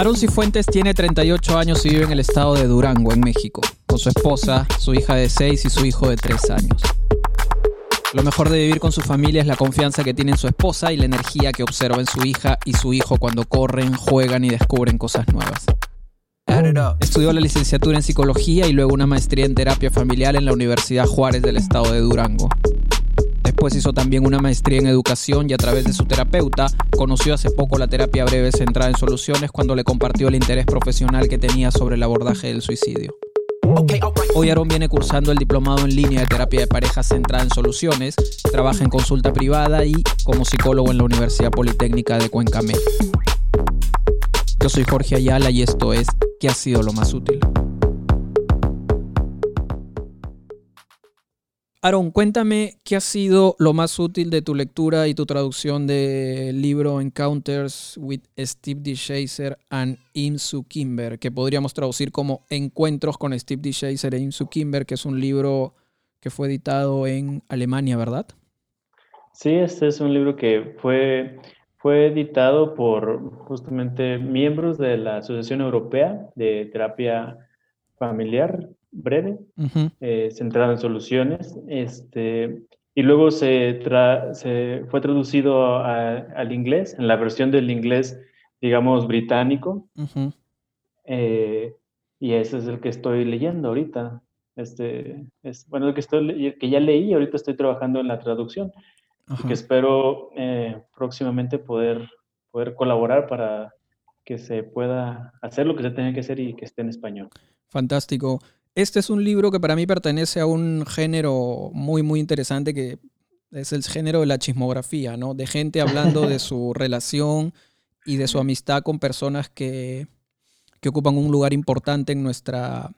Aaron Cifuentes tiene 38 años y vive en el estado de Durango, en México, con su esposa, su hija de 6 y su hijo de 3 años. Lo mejor de vivir con su familia es la confianza que tiene en su esposa y la energía que observa en su hija y su hijo cuando corren, juegan y descubren cosas nuevas. Estudió la licenciatura en psicología y luego una maestría en terapia familiar en la Universidad Juárez del estado de Durango. Después hizo también una maestría en educación y a través de su terapeuta conoció hace poco la terapia breve centrada en soluciones cuando le compartió el interés profesional que tenía sobre el abordaje del suicidio. Hoy Aaron viene cursando el diplomado en línea de terapia de pareja centrada en soluciones, trabaja en consulta privada y como psicólogo en la Universidad Politécnica de Cuenca, Yo soy Jorge Ayala y esto es ¿Qué ha sido lo más útil? Aaron, cuéntame qué ha sido lo más útil de tu lectura y tu traducción del libro Encounters with Steve D. Chaser and Imsu Kimber, que podríamos traducir como Encuentros con Steve D. Chaser e Imsu Kimber, que es un libro que fue editado en Alemania, ¿verdad? Sí, este es un libro que fue, fue editado por justamente miembros de la Asociación Europea de Terapia Familiar breve, eh, centrado en soluciones, este, y luego se, se fue traducido al inglés, en la versión del inglés, digamos, británico, eh, y ese es el que estoy leyendo ahorita. Este, es, bueno, el que, estoy, que ya leí, ahorita estoy trabajando en la traducción, que espero eh, próximamente poder, poder colaborar para que se pueda hacer lo que se tenga que hacer y que esté en español. Fantástico. Este es un libro que para mí pertenece a un género muy, muy interesante que es el género de la chismografía, ¿no? De gente hablando de su relación y de su amistad con personas que, que ocupan un lugar importante en nuestra,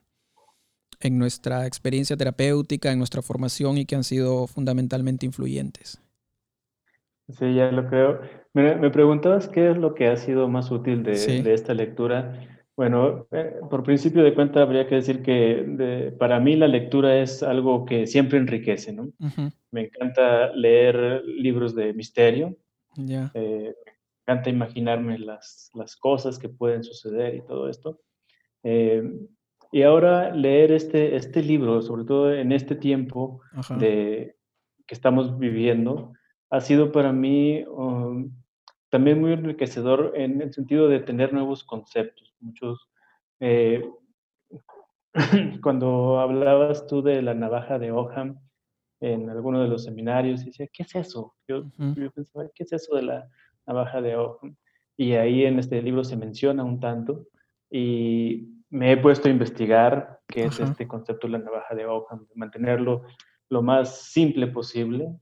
en nuestra experiencia terapéutica, en nuestra formación y que han sido fundamentalmente influyentes. Sí, ya lo creo. Me, preguntabas qué es lo que ha sido más útil de, de esta lectura. Bueno, eh, por principio de cuenta habría que decir que para mí la lectura es algo que siempre enriquece, ¿no? Me encanta leer libros de misterio. Eh, me encanta imaginarme las, las, cosas que pueden suceder y todo esto. Eh, y ahora leer este, este libro, sobre todo en este tiempo de, que estamos viviendo, ha sido para mí um, también muy enriquecedor en el sentido de tener nuevos conceptos. Muchos, eh, cuando hablabas tú de la navaja de Oham en alguno de los seminarios, decía, ¿qué es eso? Yo, pensaba, ¿qué es eso de la navaja de Oham? Y ahí en este libro se menciona un tanto y me he puesto a investigar qué es este concepto de la navaja de Oham, mantenerlo lo más simple posible.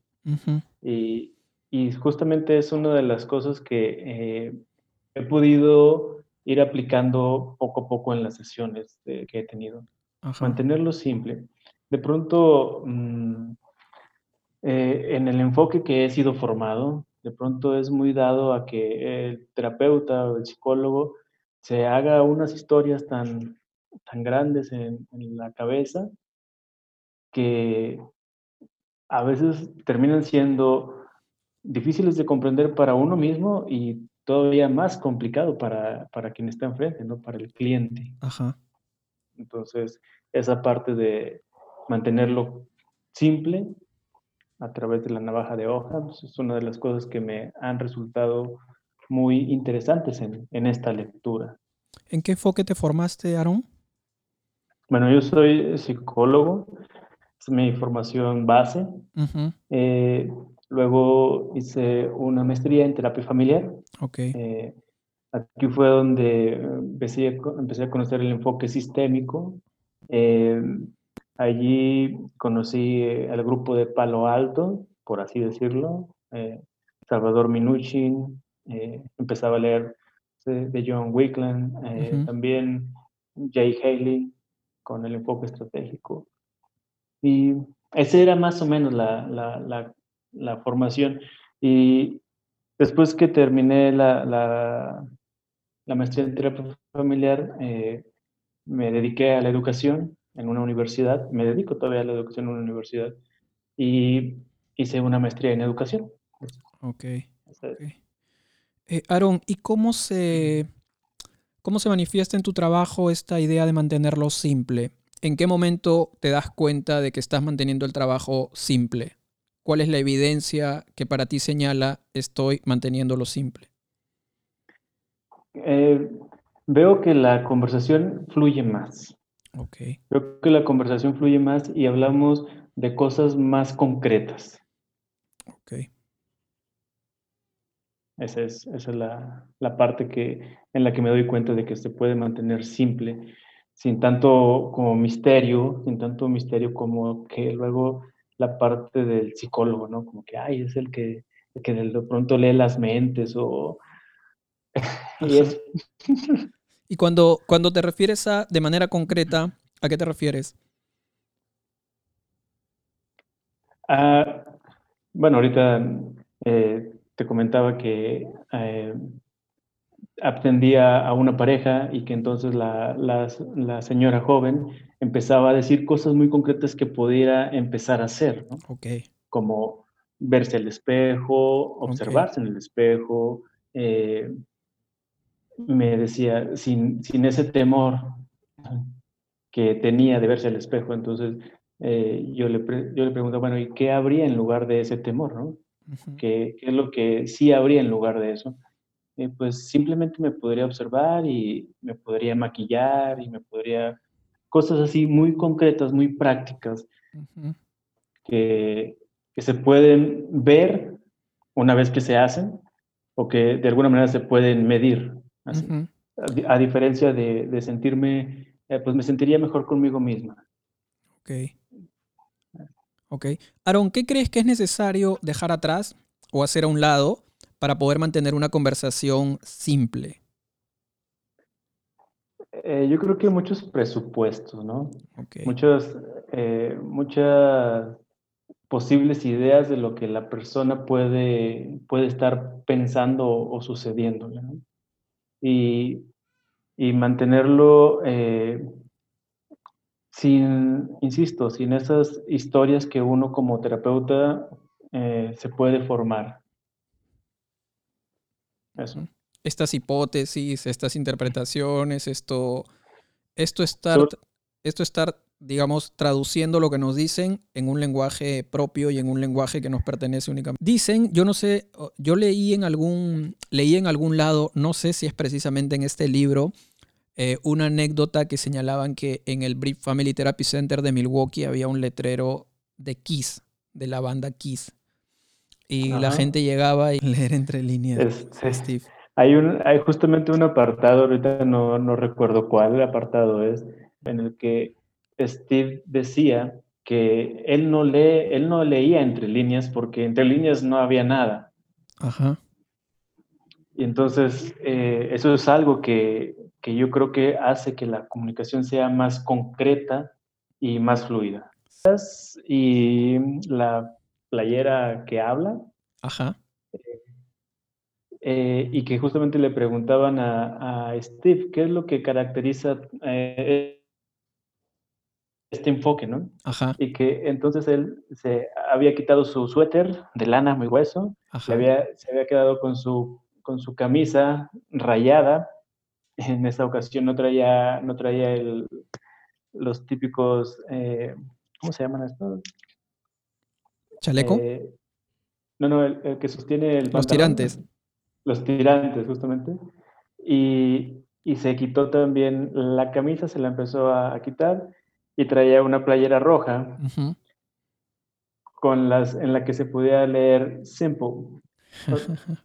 Y y justamente es una de las cosas que eh, he podido ir aplicando poco a poco en las sesiones que he tenido. Mantenerlo simple. De pronto, mm, eh, en el enfoque que he sido formado, de pronto es muy dado a que el terapeuta o el psicólogo se haga unas historias tan, tan grandes en, en la cabeza que a veces terminan siendo difíciles de comprender para uno mismo y todavía más complicado para, para quien está enfrente, ¿no? Para el cliente. Ajá. Entonces, esa parte de mantenerlo simple a través de la navaja de hoja pues, es una de las cosas que me han resultado muy interesantes en, en esta lectura. ¿En qué enfoque te formaste, Aaron? Bueno, yo soy psicólogo, es mi formación base. Luego hice una maestría en terapia familiar. Okay. Eh, aquí fue donde empecé, empecé, a conocer el enfoque sistémico. Eh, allí conocí al grupo de Palo Alto, por así decirlo. Eh, Salvador Minuchin. empezaba a leer de John Wickland. También Jay Haley con el enfoque estratégico. Y esa era más o menos la, la la formación. Y después que terminé la, la, maestría en terapia familiar, eh, me dediqué a la educación en una universidad, me dedico todavía a la educación en una universidad y hice una maestría en educación. Ok. okay. Eh, Aaron, ¿y cómo se, ¿Cómo se manifiesta en tu trabajo esta idea de mantenerlo simple? ¿En qué momento te das cuenta de que estás manteniendo el trabajo simple? ¿Cuál es la evidencia que para ti señala estoy manteniéndolo simple? Eh, veo que la conversación fluye más. Okay. Veo que la conversación fluye más y hablamos de cosas más concretas. Ok. Esa es, esa es la, la, parte que, en la que me doy cuenta de que se puede mantener simple, sin tanto como misterio, sin tanto misterio como que luego la parte del psicólogo, ¿no? Como que, ay, es el que, el que de pronto lee las mentes o... y, es... y cuando, cuando te refieres a de manera concreta, ¿a qué te refieres? Ah, bueno, ahorita eh, te comentaba que eh, atendía a una pareja y que entonces la, la, señora joven empezaba a decir cosas muy concretas que pudiera empezar a hacer, ¿no? Como verse al espejo, observarse en el espejo. Eh, me decía, sin, sin ese temor que tenía de verse al espejo, entonces eh, yo, le yo le pregunto, bueno, ¿y qué habría en lugar de ese temor? ¿no? ¿Qué, ¿Qué, es lo que sí habría en lugar de eso? Eh, pues simplemente me podría observar y me podría maquillar y me podría... Cosas así muy concretas, muy prácticas, que, que se pueden ver una vez que se hacen o que de alguna manera se pueden medir. a, diferencia de, de sentirme, eh, pues me sentiría mejor conmigo misma. Ok. Ok. Aaron, ¿qué crees que es necesario dejar atrás o hacer a un lado para poder mantener una conversación simple? Eh, yo creo que muchos presupuestos, ¿no? Okay. Muchas, eh, muchas posibles ideas de lo que la persona puede, puede estar pensando o sucediendo, ¿no? Y, y mantenerlo eh, sin, insisto, sin esas historias que uno como terapeuta se puede formar. Eso. Estas hipótesis, estas interpretaciones, esto, esto estar, esto estar, digamos, traduciendo lo que nos dicen en un lenguaje propio y en un lenguaje que nos pertenece únicamente. Dicen, yo no sé, yo leí en algún, leí en algún lado, no sé si es precisamente en este libro, eh, una anécdota que señalaban que en el Brief Family Therapy Center de Milwaukee había un letrero de Kiss, de la banda Kiss. Y la gente llegaba y leer entre líneas. Steve. Hay, un, hay justamente un apartado, ahorita no, no recuerdo cuál apartado es, en el que Steve decía que él no, lee, él no leía entre líneas porque entre líneas no había nada. Ajá. Y entonces eh, eso es algo que, que yo creo que hace que la comunicación sea más concreta y más fluida. Y la playera que habla. Ajá. Eh, y que justamente le preguntaban a, Steve qué es lo que caracteriza eh, este enfoque, ¿no? Ajá. Y que entonces él se había quitado su suéter de lana muy hueso, había, se había quedado con su, con su camisa rayada en esa ocasión no traía, no traía el, los típicos, eh, ¿cómo se llaman estos? ¿Chaleco? No, no, el, que sostiene el... Los tirantes. Los tirantes, justamente. Y, y, se quitó también la camisa, se la empezó a, quitar y traía una playera roja con las, en la que se podía leer Simple.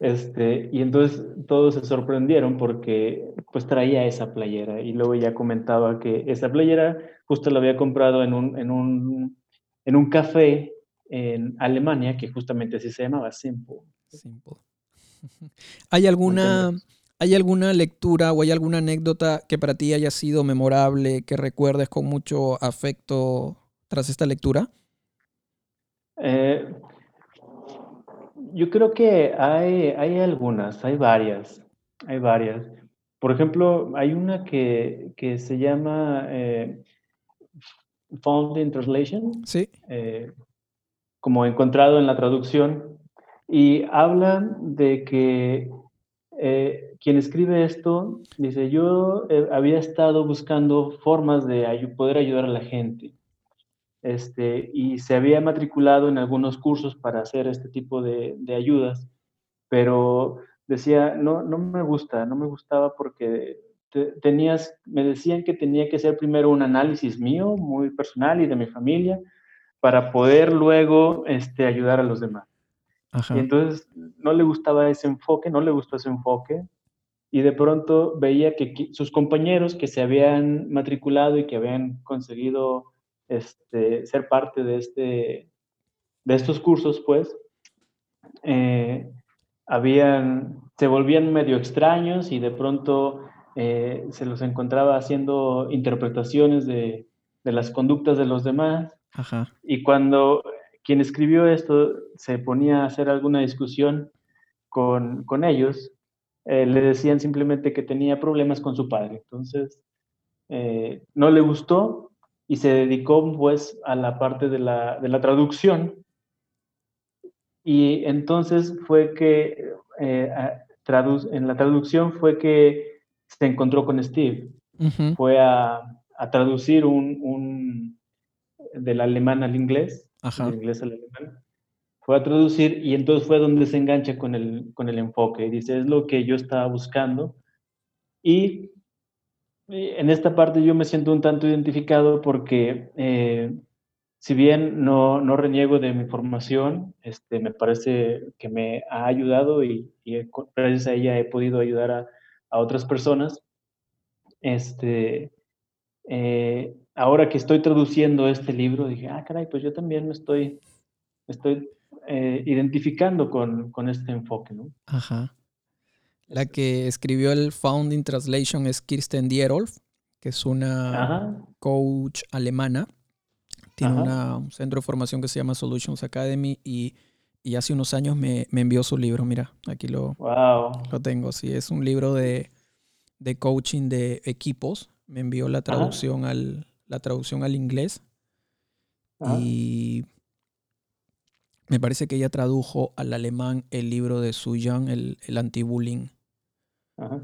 Este, y entonces todos se sorprendieron porque pues traía esa playera y luego ya comentaba que esa playera justo la había comprado en un, en un, en un café en Alemania que justamente así se llamaba Simple. Simple. ¿Hay alguna, ¿Hay alguna lectura o hay alguna anécdota que para ti haya sido memorable, que recuerdes con mucho afecto tras esta lectura? Eh, yo creo que hay, hay algunas, hay varias, hay varias. Por ejemplo, hay una que, que se llama eh, Found in Translation, sí. Eh, como encontrado en la traducción, y hablan de que eh, quien escribe esto dice, yo eh, había estado buscando formas de poder ayudar a la gente. Este, y se había matriculado en algunos cursos para hacer este tipo de, ayudas, pero decía, no, no me gusta, no me gustaba porque tenías, me decían que tenía que hacer primero un análisis mío, muy personal y de mi familia, para poder luego este, ayudar a los demás. Y entonces no le gustaba ese enfoque, no le gustó ese enfoque, y de pronto veía que sus compañeros que se habían matriculado y que habían conseguido este, ser parte de, este, de estos cursos, pues, eh, habían, se volvían medio extraños y de pronto eh, se los encontraba haciendo interpretaciones de, de las conductas de los demás. Y cuando quien escribió esto se ponía a hacer alguna discusión con, con ellos, eh, le decían simplemente que tenía problemas con su padre. Entonces, eh, no le gustó y se dedicó pues a la parte de la, de la traducción. Y entonces fue que, en la traducción fue que se encontró con Steve. Fue a, traducir un, del alemán al inglés, del inglés al alemán. Fue a traducir y entonces fue donde se engancha con el, con el enfoque. Dice, es lo que yo estaba buscando. Y en esta parte yo me siento un tanto identificado porque eh, si bien no, no, reniego de mi formación, este, me parece que me ha ayudado y, y gracias a ella he podido ayudar a, a otras personas. Este, eh, ahora que estoy traduciendo este libro, dije, ah, caray, pues yo también me estoy, estoy eh, identificando con, con, este enfoque, ¿no? Ajá. La que escribió el Founding Translation es Kirsten Dierolf, que es una coach alemana. Tiene un centro de formación que se llama Solutions Academy y y hace unos años me, envió su libro. Mira, aquí lo, lo tengo. Sí, es un libro de, coaching de equipos. Me envió la traducción, al, la traducción al inglés. Y me parece que ella tradujo al alemán el libro de Su Young, el, el anti-bullying. Ah,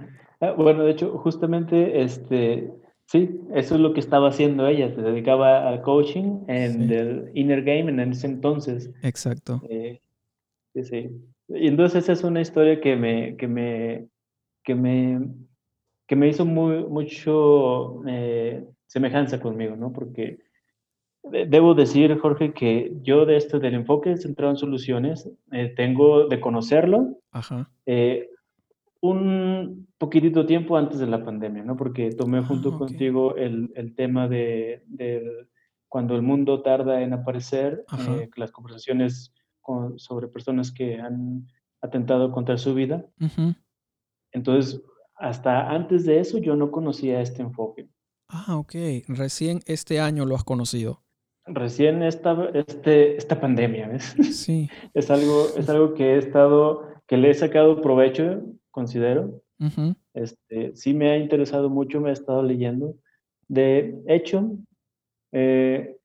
bueno, de hecho, justamente, este, sí, eso es lo que estaba haciendo ella. Se dedicaba al coaching en el Inner Game en ese entonces. Exacto. Eh, Sí, sí. Y entonces esa es una historia que me, que me, que me, que me hizo muy, mucho eh, semejanza conmigo, ¿no? Porque debo decir, Jorge, que yo de esto del enfoque centrado en soluciones, eh, tengo de conocerlo eh, un poquitito tiempo antes de la pandemia, ¿no? Porque tomé ah, junto contigo el, el, tema de, de, cuando el mundo tarda en aparecer, las conversaciones sobre personas que han atentado contra su vida. Entonces, hasta antes de eso yo no conocía este enfoque. Ah, ok. Recién este año lo has conocido. Recién esta, este, esta pandemia, ¿ves? Sí. es, algo, es algo que he estado, que le he sacado provecho, considero. este, sí me ha interesado mucho, me he estado leyendo. De hecho, eh,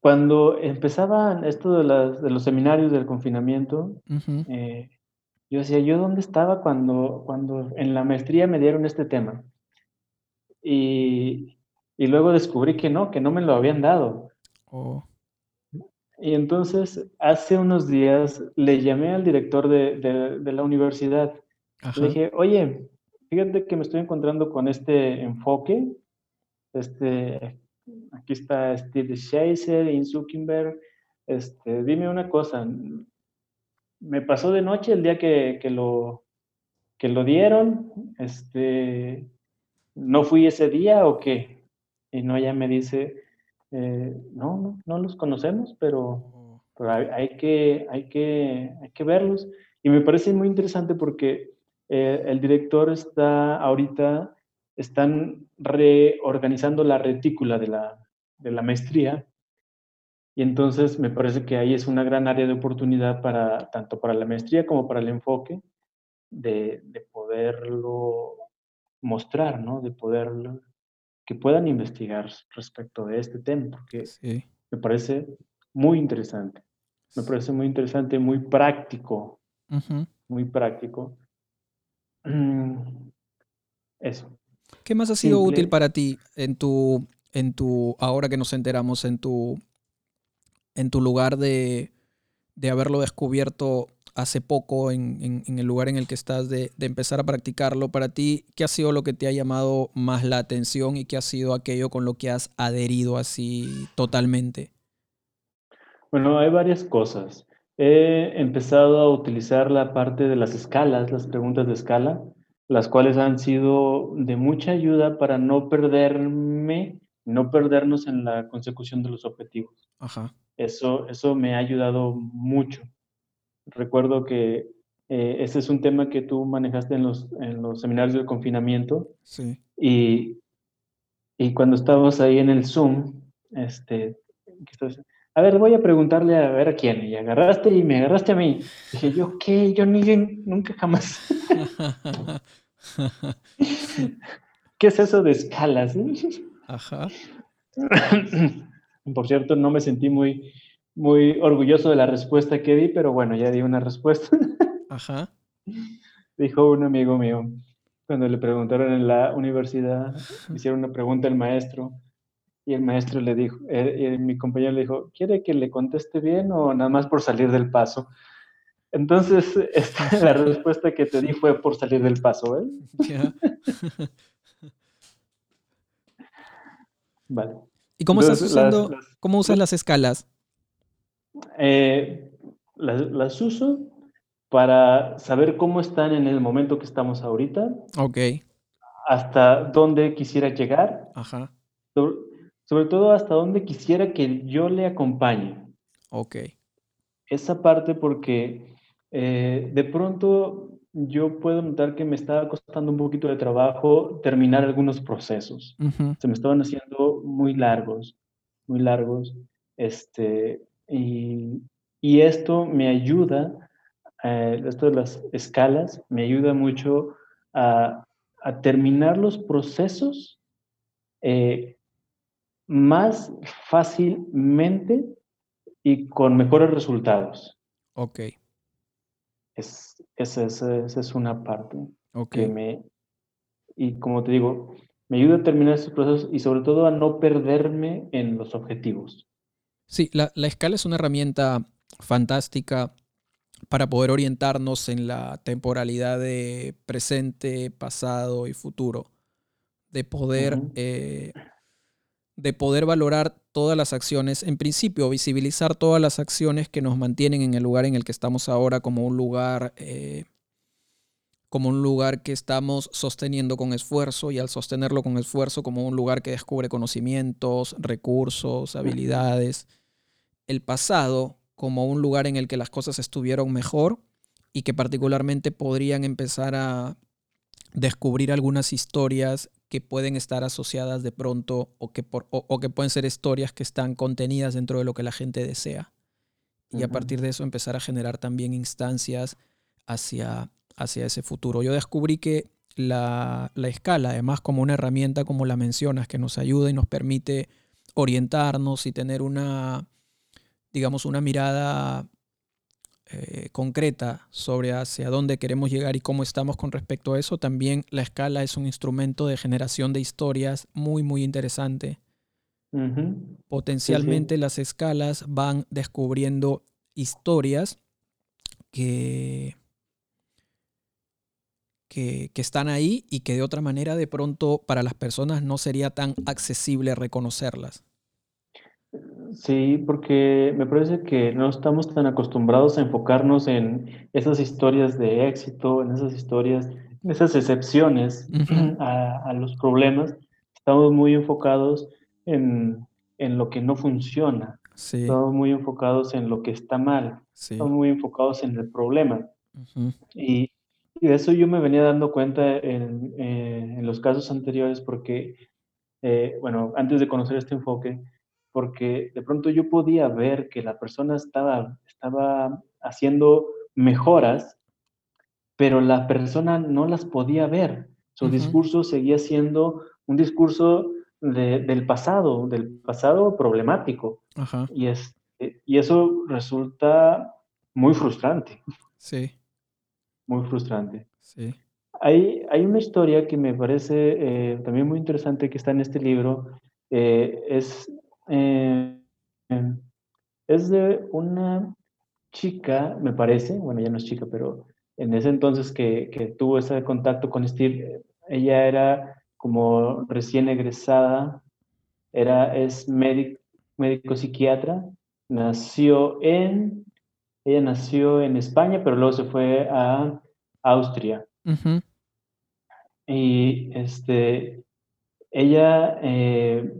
cuando empezaban esto de, de los seminarios del confinamiento, eh, yo decía, ¿yo dónde estaba cuando, cuando en la maestría me dieron este tema? Y, y luego descubrí que no, que no me lo habían dado. Oh. Y entonces, hace unos días le llamé al director de, de, la universidad. Le dije, oye, fíjate que me estoy encontrando con este enfoque, este, aquí está Steve Scheiser, In Zuckerberg. Este, dime una cosa, me pasó de noche el día que, lo, que lo dieron, este, ¿no fui ese día o qué? Y no, ella me dice, eh, no, no, no los conocemos, pero, hay, que, hay, que, hay que verlos. Y me parece muy interesante porque eh, el director está ahorita están reorganizando la retícula de la, de la maestría. Y entonces me parece que ahí es una gran área de oportunidad para tanto para la maestría como para el enfoque de, de poderlo mostrar, ¿no? De poderlo, que puedan investigar respecto de este tema, porque me parece muy interesante. Me parece muy interesante, muy práctico, muy práctico. eso. ¿Qué más ha sido útil para ti en tu, en tu, ahora que nos enteramos, en tu, en tu lugar de, de haberlo descubierto hace poco en, el lugar en el que estás, de, empezar a practicarlo, para ti, ¿qué ha sido lo que te ha llamado más la atención y qué ha sido aquello con lo que has adherido así totalmente? Bueno, hay varias cosas. He empezado a utilizar la parte de las escalas, las preguntas de escala, las cuales han sido de mucha ayuda para no perderme, no perdernos en la consecución de los objetivos. Ajá. Eso, eso me ha ayudado mucho. Recuerdo que eh, ese es un tema que tú manejaste en los, en los seminarios del confinamiento. Sí. Y, y cuando estábamos ahí en el Zoom, este, a ver, voy a preguntarle a ver a quién. Y agarraste y me agarraste a mí. Dije, ¿yo qué? Yo ni, nunca jamás. ¿Qué es eso de escalas? Ajá. Por cierto, no me sentí muy, muy orgulloso de la respuesta que di, pero bueno, ya di una respuesta. Ajá. Dijo un amigo mío, cuando le preguntaron en la universidad, hicieron una pregunta al maestro, y el maestro le dijo, eh, mi compañero le dijo, ¿quiere que le conteste bien o nada más por salir del paso? Entonces, la respuesta que te di fue por salir del paso, ¿eh? vale. ¿Y cómo estás usando, cómo usas las escalas? Eh, las, uso para saber cómo están en el momento que estamos ahorita. Ok. Hasta dónde quisiera llegar. Ajá. Sobre, todo hasta dónde quisiera que yo le acompañe. Ok. Esa parte porque eh, de pronto yo puedo notar que me estaba costando un poquito de trabajo terminar algunos procesos. Se me estaban haciendo muy largos, muy largos. Este, y, esto me ayuda, eh, esto de las escalas, me ayuda mucho a, terminar los procesos eh, más fácilmente y con mejores resultados. Ok. Es, esa, es una parte okay. que me, y como te digo, me ayuda a terminar esos procesos y sobre todo a no perderme en los objetivos. Sí, la, escala es una herramienta fantástica para poder orientarnos en la temporalidad de presente, pasado y futuro, de poder, eh, de poder valorar todas las acciones, en principio visibilizar todas las acciones que nos mantienen en el lugar en el que estamos ahora como un lugar, eh, como un lugar que estamos sosteniendo con esfuerzo y al sostenerlo con esfuerzo como un lugar que descubre conocimientos, recursos, habilidades el pasado como un lugar en el que las cosas estuvieron mejor y que particularmente podrían empezar a descubrir algunas historias que pueden estar asociadas de pronto o que, por, o, que pueden ser historias que están contenidas dentro de lo que la gente desea. Y a partir de eso empezar a generar también instancias hacia, hacia ese futuro. Yo descubrí que la, la escala, además como una herramienta como la mencionas, que nos ayuda y nos permite orientarnos y tener una, digamos, una mirada eh, concreta sobre hacia dónde queremos llegar y cómo estamos con respecto a eso, también la escala es un instrumento de generación de historias muy, muy interesante. Potencialmente las escalas van descubriendo historias que, que, que, están ahí y que de otra manera de pronto para las personas no sería tan accesible reconocerlas. Sí, porque me parece que no estamos tan acostumbrados a enfocarnos en esas historias de éxito, en esas historias, en esas excepciones a, los problemas. Estamos muy enfocados en, lo que no funciona. Estamos muy enfocados en lo que está mal. Estamos muy enfocados en el problema. y, de eso yo me venía dando cuenta en, eh, los casos anteriores porque, eh, bueno, antes de conocer este enfoque, porque de pronto yo podía ver que la persona estaba, estaba haciendo mejoras, pero la persona no las podía ver. Su discurso seguía siendo un discurso del pasado, del pasado problemático. Y, es, y eso resulta muy frustrante. Sí. Muy frustrante. Sí. hay, hay una historia que me parece eh, también muy interesante que está en este libro. Eh, es, eh, es de una chica, me parece, bueno, ya no es chica, pero en ese entonces que, que tuvo ese contacto con Steve, ella era como recién egresada, era, es médico, médico psiquiatra, nació en, ella nació en España, pero luego se fue a Austria. Y este, ella, eh,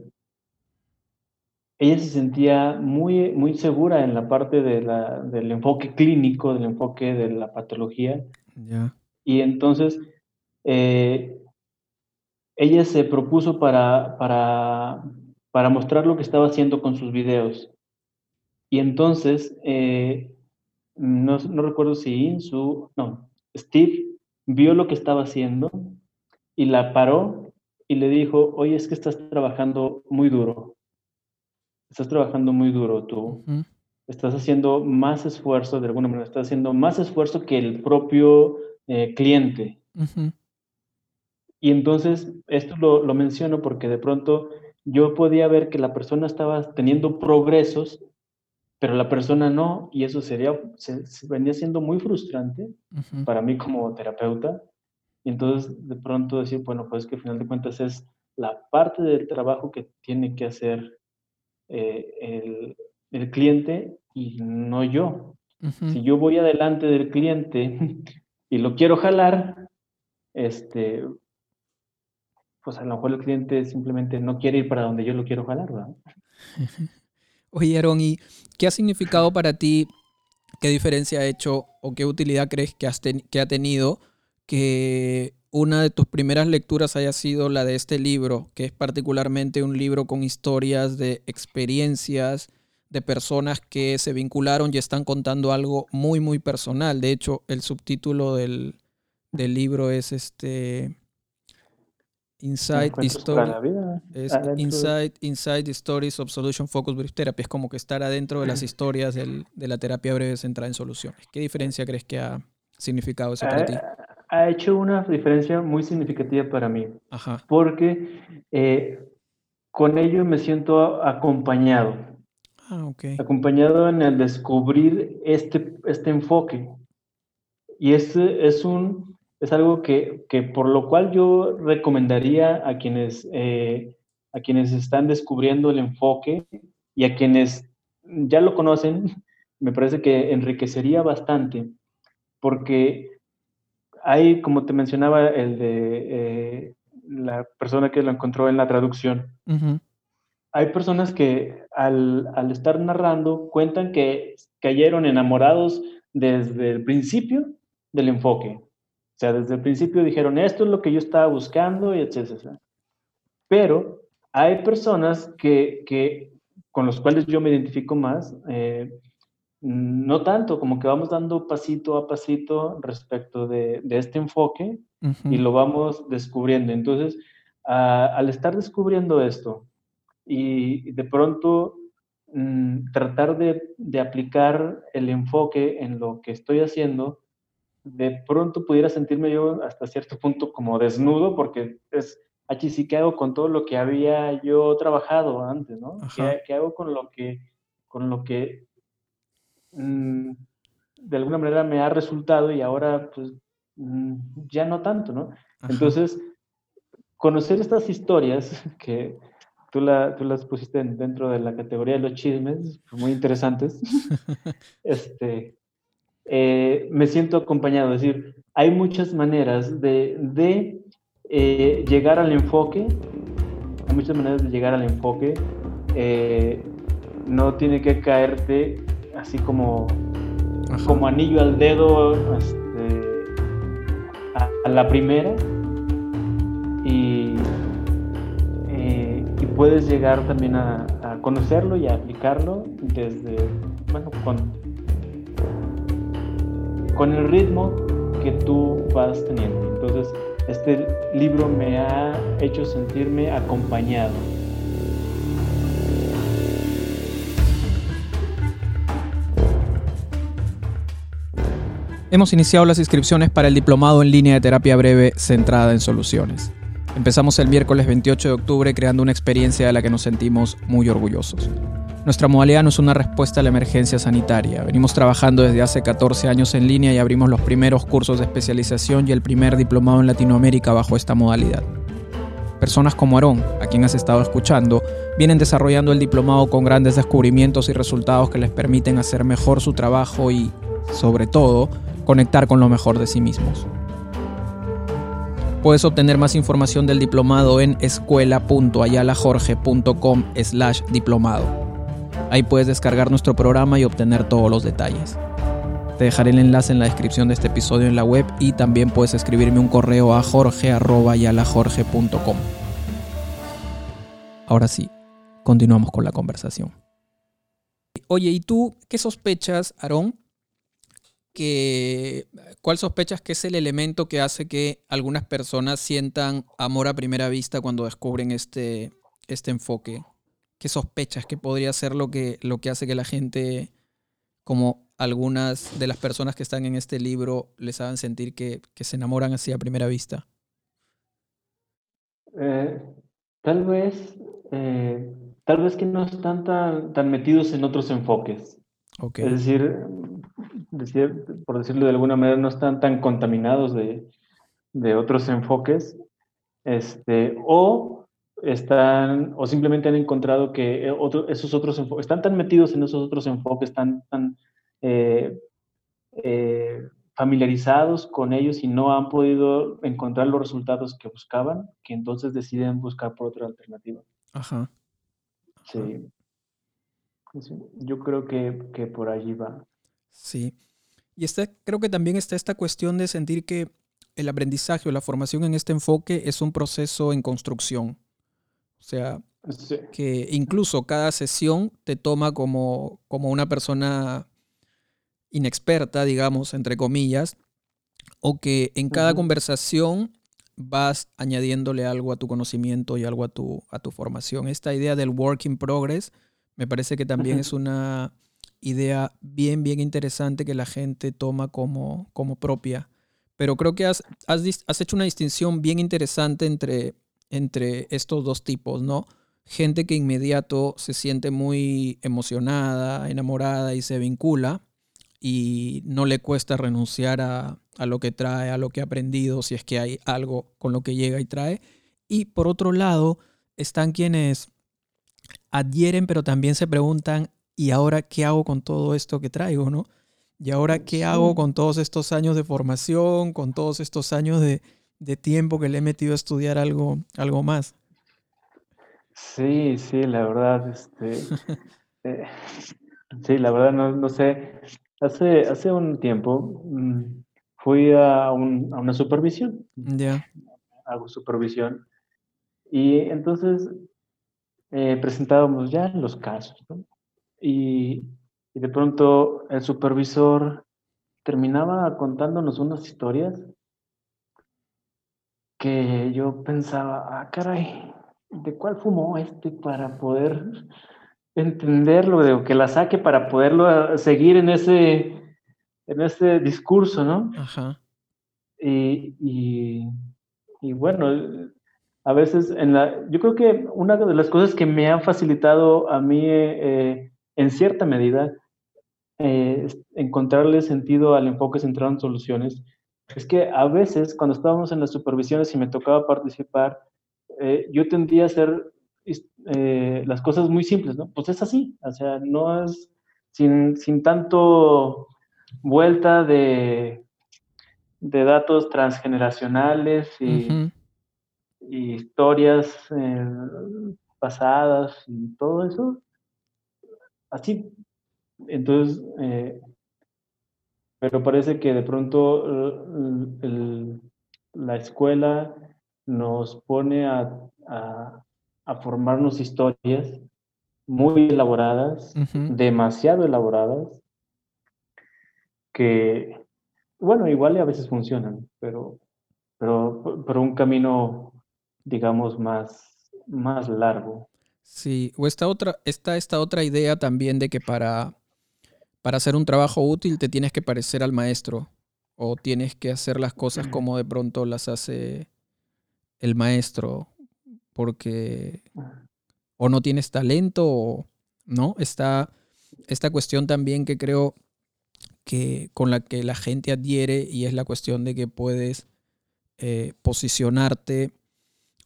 ella se sentía muy, muy segura en la parte de la, del enfoque clínico, del enfoque de la patología. Y entonces, eh, ella se propuso para, para, para, mostrar lo que estaba haciendo con sus videos. Y entonces, eh, no, no, recuerdo si Insu, no, Steve vio lo que estaba haciendo y la paró y le dijo, oye, es que estás trabajando muy duro. Estás trabajando muy duro tú. Estás haciendo más esfuerzo, de alguna manera, estás haciendo más esfuerzo que el propio eh, cliente. Y entonces, esto lo, lo menciono porque de pronto yo podía ver que la persona estaba teniendo progresos, pero la persona no, y eso sería, se, venía siendo muy frustrante para mí como terapeuta. Y entonces, de pronto decir, bueno, pues que al final de cuentas es la parte del trabajo que tiene que hacer eh, el, el, cliente y no yo. Si yo voy adelante del cliente y lo quiero jalar, este, pues a lo mejor el cliente simplemente no quiere ir para donde yo lo quiero jalar, ¿verdad? Oye, Aaron, ¿y qué ha significado para ti, qué diferencia ha hecho o qué utilidad crees que, has que ha tenido que una de tus primeras lecturas haya sido la de este libro, que es particularmente un libro con historias de experiencias de personas que se vincularon y están contando algo muy, muy personal. De hecho, el subtítulo del, del libro es este Inside Story, es inside, inside the Stories of Solution Focus Brief Therapy. Es como que estar adentro de las historias del, de la terapia breve centrada en soluciones. ¿Qué diferencia crees que ha significado eso para ti? Ha hecho una diferencia muy significativa para mí. Ajá. Porque eh, con ello me siento acompañado. Ah, okay. Acompañado en el descubrir este, este enfoque. Y este es un es algo que, que, por lo cual yo recomendaría a quienes, eh, a quienes están descubriendo el enfoque y a quienes ya lo conocen, me parece que enriquecería bastante, porque hay, como te mencionaba, el de eh, la persona que lo encontró en la traducción. Hay personas que al, al estar narrando cuentan que cayeron enamorados desde el principio del enfoque o sea, desde el principio dijeron, esto es lo que yo estaba buscando y etcétera. Pero hay personas que, que con los cuales yo me identifico más, eh, no tanto, como que vamos dando pasito a pasito respecto de, de este enfoque y lo vamos descubriendo. Entonces, al estar descubriendo esto y de pronto mm, tratar de, de, aplicar el enfoque en lo que estoy haciendo, de pronto pudiera sentirme yo hasta cierto punto como desnudo, porque es, aquí sí que hago con todo lo que había yo trabajado antes, ¿no? ¿Qué, hago con lo que, con lo que mm, de alguna manera me ha resultado y ahora pues mm, ya no tanto, ¿no? Entonces, conocer estas historias que tú, la, tú las pusiste dentro de la categoría de los chismes, muy interesantes, este, eh, me siento acompañado. Es decir, hay muchas maneras de, eh, llegar al enfoque, hay muchas maneras de llegar al enfoque. Eh, no tiene que caerte así como, como anillo al dedo este, a, la primera. Y, y puedes llegar también a, a conocerlo y a aplicarlo desde, bueno, con con el ritmo que tú vas teniendo. Entonces, este libro me ha hecho sentirme acompañado. Hemos iniciado las inscripciones para el diplomado en línea de terapia breve centrada en soluciones. Empezamos el miércoles 28 de octubre creando una experiencia de la que nos sentimos muy orgullosos. Nuestra modalidad no es una respuesta a la emergencia sanitaria. Venimos trabajando desde hace 14 años en línea y abrimos los primeros cursos de especialización y el primer diplomado en Latinoamérica bajo esta modalidad. Personas como Aarón, a quien has estado escuchando, vienen desarrollando el diplomado con grandes descubrimientos y resultados que les permiten hacer mejor su trabajo y, sobre todo, conectar con lo mejor de sí mismos. Puedes obtener más información del diplomado en escuela.ayalajorge.com slash diplomado. Ahí puedes descargar nuestro programa y obtener todos los detalles. Te dejaré el enlace en la descripción de este episodio en la web y también puedes escribirme un correo a jorge.yalajorge.com. Ahora sí, continuamos con la conversación. Oye, ¿y tú qué sospechas, Aarón, que, ¿cuál sospechas que es el elemento que hace que algunas personas sientan amor a primera vista cuando descubren este, este enfoque? ¿Qué sospechas que podría ser lo que, lo que hace que la gente, como algunas de las personas que están en este libro, les hagan sentir que, se enamoran así a primera vista? Eh, tal vez, eh, tal vez que no están tan, tan metidos en otros enfoques. Es decir, por decirlo de alguna manera, no están tan contaminados de, otros enfoques, este, o están, o simplemente han encontrado que esos otros enfoques, están tan metidos en esos otros enfoques, están tan eh, eh, familiarizados con ellos y no han podido encontrar los resultados que buscaban, que entonces deciden buscar por otra alternativa. Ajá. Sí. Yo creo que, que por allí va. Sí. Y está, creo que también está esta cuestión de sentir que el aprendizaje o la formación en este enfoque es un proceso en construcción. O sea, que incluso cada sesión te toma como, como una persona inexperta, digamos, entre comillas, o que en cada conversación vas añadiéndole algo a tu conocimiento y algo a tu, a tu formación. Esta idea del work in progress me parece que también es una idea bien, bien interesante que la gente toma como, como propia. Pero creo que has, has, hecho una distinción bien interesante entre, entre estos dos tipos, ¿no? Gente que inmediato se siente muy emocionada, enamorada y se vincula y no le cuesta renunciar a, a lo que trae, a lo que ha aprendido, si es que hay algo con lo que llega y trae. Y por otro lado, están quienes adhieren, pero también se preguntan, ¿y ahora qué hago con todo esto que traigo, no? ¿Y ahora qué hago con todos estos años de formación, con todos estos años de, tiempo que le he metido a estudiar algo, algo más? Sí, sí, la verdad, este, eh, sí, la verdad no, sé. Hace, hace un tiempo mm, fui a, una supervisión. Ya. Hago supervisión. Y entonces eh, presentábamos ya los casos, ¿no? Y, de pronto el supervisor terminaba contándonos unas historias que yo pensaba, ah, caray, ¿de cuál fumó este para poder entenderlo, de que la saque para poderlo ah, seguir en ese, en ese discurso, ¿no? Ajá. Y, y, bueno, a veces en la, yo creo que una de las cosas que me ha facilitado a mí eh, en cierta medida, eh, encontrarle sentido al enfoque centrado en soluciones, es que a veces cuando estábamos en las supervisiones y me tocaba participar, eh, yo tendía a hacer eh, las cosas muy simples, ¿no? Pues es así, o sea, no es sin, sin tanto vuelta de, de datos transgeneracionales y, y historias pasadas y todo eso, así. Entonces, eh, pero parece que de pronto la escuela nos pone a, formarnos historias muy elaboradas, demasiado elaboradas, que, bueno, igual a veces funcionan, pero, pero, pero un camino, digamos, más, más largo. Sí, o esta otra, está esta otra idea también de que para, para hacer un trabajo útil te tienes que parecer al maestro. o tienes que hacer las cosas como de pronto las hace el maestro, porque o no tienes talento o no, está esta cuestión también que creo que con la que la gente adhiere y es la cuestión de que puedes eh, posicionarte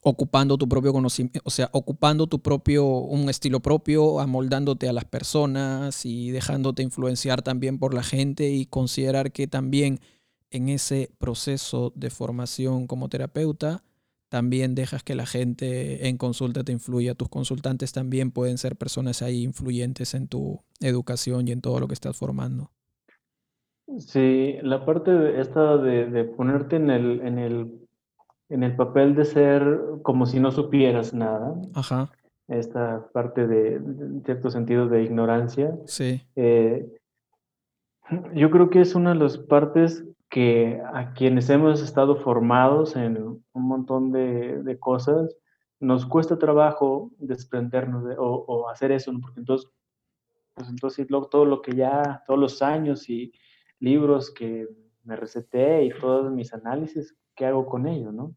ocupando tu propio conocimiento, o sea, ocupando tu propio, un estilo propio, amoldándote a las personas y dejándote influenciar también por la gente y considerar que también en ese proceso de formación como terapeuta, también dejas que la gente en consulta te influya. Tus consultantes también pueden ser personas ahí influyentes en tu educación y en todo lo que estás formando. Sí, la parte de esta de, ponerte en el, en, el, en el papel de ser como si no supieras nada. Ajá. Esta parte de, cierto sentido, de ignorancia. Sí. Eh, yo creo que es una de las partes que a quienes hemos estado formados en un montón de, cosas, nos cuesta trabajo desprendernos de, o, hacer eso, porque entonces, pues entonces todo lo que ya, todos los años y libros que me receté y todos mis análisis, ¿qué hago con ello, no?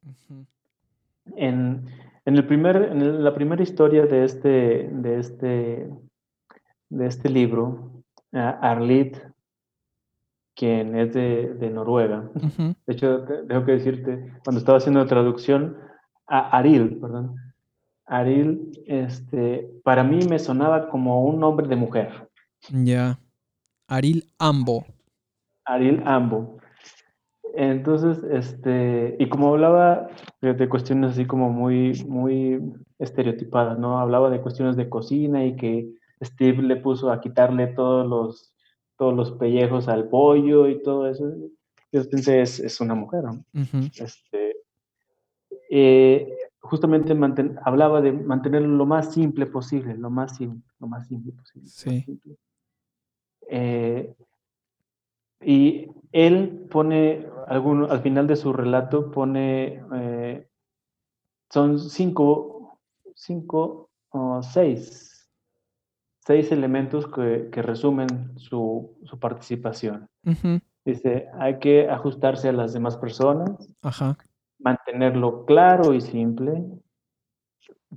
en, en, el primer, en la primera historia de este, de este, de este libro, Arlit quien es de, Noruega. De hecho, tengo que decirte, cuando estaba haciendo la traducción, a Aril, perdón, Aril, este, para mí me sonaba como un nombre de mujer. Ya. Aril Ambo. Aril Ambo. Entonces, este, y como hablaba de, cuestiones así como muy, muy estereotipadas, ¿no? Hablaba de cuestiones de cocina y que Steve le puso a quitarle todos los todos los pellejos al pollo y todo eso. Yo pensé, es, una mujer. este, eh, justamente hablaba de mantenerlo lo más simple posible, lo más, simple, lo más simple posible. Sí. Eh, y él pone, alguno, al final de su relato, pone, eh, son cinco, cinco o seis seis elementos que, resumen su, participación. Dice, hay que ajustarse a las demás personas, mantenerlo claro y simple,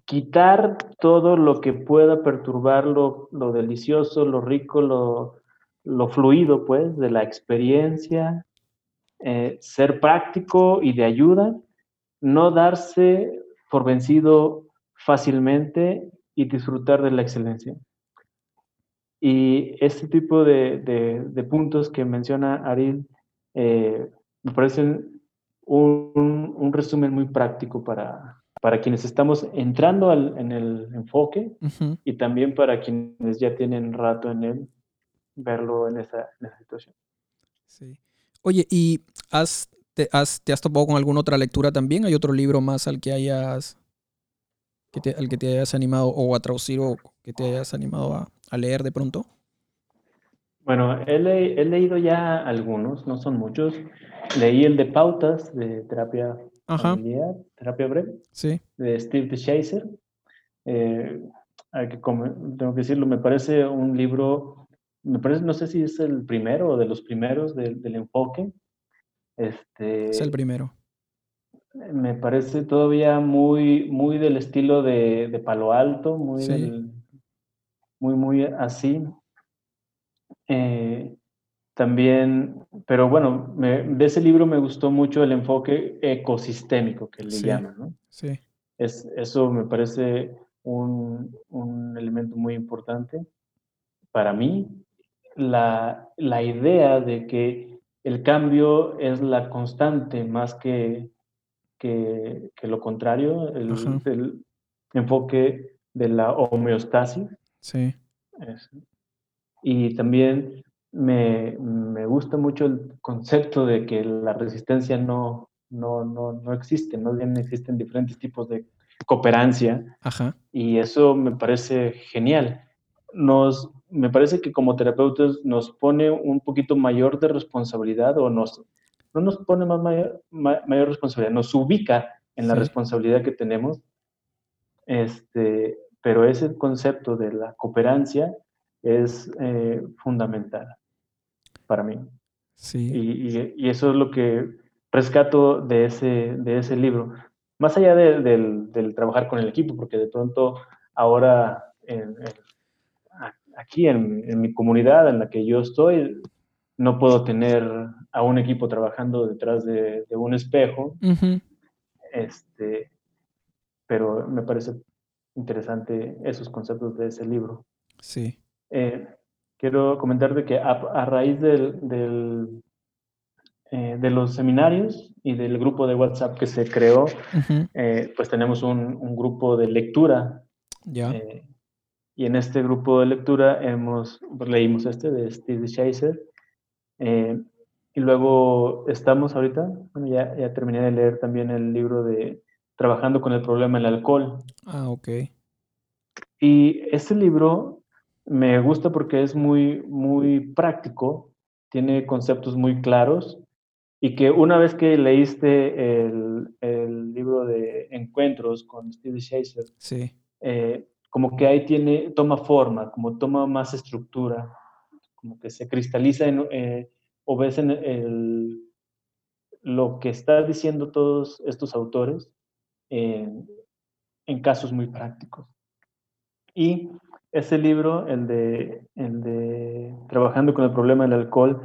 quitar todo lo que pueda perturbar lo, delicioso, lo rico, lo, fluido, pues, de la experiencia, eh, ser práctico y de ayuda, no darse por vencido fácilmente y disfrutar de la excelencia. Y este tipo de, puntos que menciona Ariel eh, me parecen un, resumen muy práctico para, para quienes estamos entrando en el enfoque y también para quienes ya tienen rato en él, verlo en esa, situación. Sí. Oye, ¿y has, te, has, te has topado con alguna otra lectura también? ¿Hay otro libro más al que hayas, que al que te hayas animado o a traducir o que te hayas animado a, a leer de pronto? Bueno, he, leído ya algunos, no son muchos. Leí el de pautas de terapia familiar, terapia breve, sí. de Steve DeShazer. Eh, que tengo que decirlo, me parece un libro, me parece, no sé si es el primero o de los primeros del, enfoque. Este, es el primero. Me parece todavía muy, muy del estilo de, Palo Alto, muy del, muy, muy así. Eh, también, pero bueno, de ese libro me gustó mucho el enfoque ecosistémico que le llaman, ¿no? Sí. Es, eso me parece un, un, elemento muy importante para mí. La, la, idea de que el cambio es la constante más que, que, que lo contrario, el, el, enfoque de la homeostasis, Sí. y también me, me, gusta mucho el concepto de que la resistencia no, no, no, no existe, no bien existen diferentes tipos de cooperancia. Ajá. Y eso me parece genial. Nos, me parece que como terapeutas nos pone un poquito mayor de responsabilidad o nos, no nos pone más mayor, mayor responsabilidad, nos ubica en la responsabilidad que tenemos este, pero ese concepto de la cooperancia es eh, fundamental para mí. Sí. Y, eso es lo que rescato de ese, de ese libro. Más allá del, trabajar con el equipo, porque de pronto ahora aquí en, mi comunidad en la que yo estoy, no puedo tener a un equipo trabajando detrás de, un espejo. este, pero me parece interesante esos conceptos de ese libro. Sí. Eh, quiero comentarte que a, raíz del, eh, de los seminarios y del grupo de WhatsApp que se creó, eh, pues tenemos un, grupo de lectura. Ya. Y en este grupo de lectura hemos, pues, leímos este de Steve Chaser. y luego estamos ahorita, bueno, ya, ya terminé de leer también el libro de trabajando con el problema del alcohol. Ah, ok. Y este libro me gusta porque es muy, muy práctico, tiene conceptos muy claros y que una vez que leíste el, el libro de Encuentros con Steve Chaser, sí. Eh, como que ahí tiene, toma forma, como toma más estructura, como que se cristaliza en, eh, o ves en el, lo que están diciendo todos estos autores en, casos muy prácticos. Y ese libro, el de, el de Trabajando con el problema del alcohol,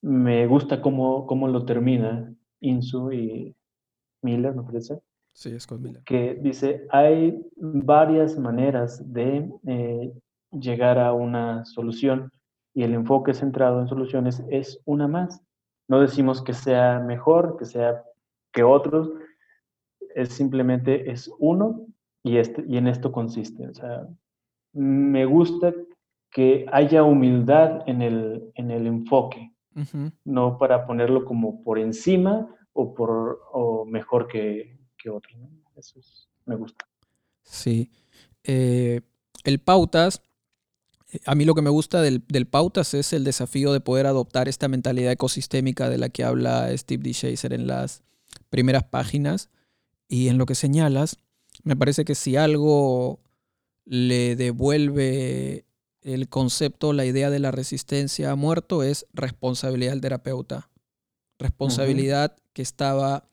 me gusta cómo, cómo lo termina Insu y Miller, me parece. Sí, Scott Miller. Que dice, hay varias maneras de eh, llegar a una solución y el enfoque centrado en soluciones es una más. No decimos que sea mejor, que sea que otros, es simplemente es uno y, este, y en esto consiste. O sea, me gusta que haya humildad en el, en el enfoque, no para ponerlo como por encima o, por, o mejor que, que otro. Eso me gusta. Sí. Eh, el pautas, a mí lo que me gusta del, del, pautas es el desafío de poder adoptar esta mentalidad ecosistémica de la que habla Steve D. Chaser en las primeras páginas y en lo que señalas, me parece que si algo le devuelve el concepto, la idea de la resistencia a muerto es responsabilidad del terapeuta. Responsabilidad que estaba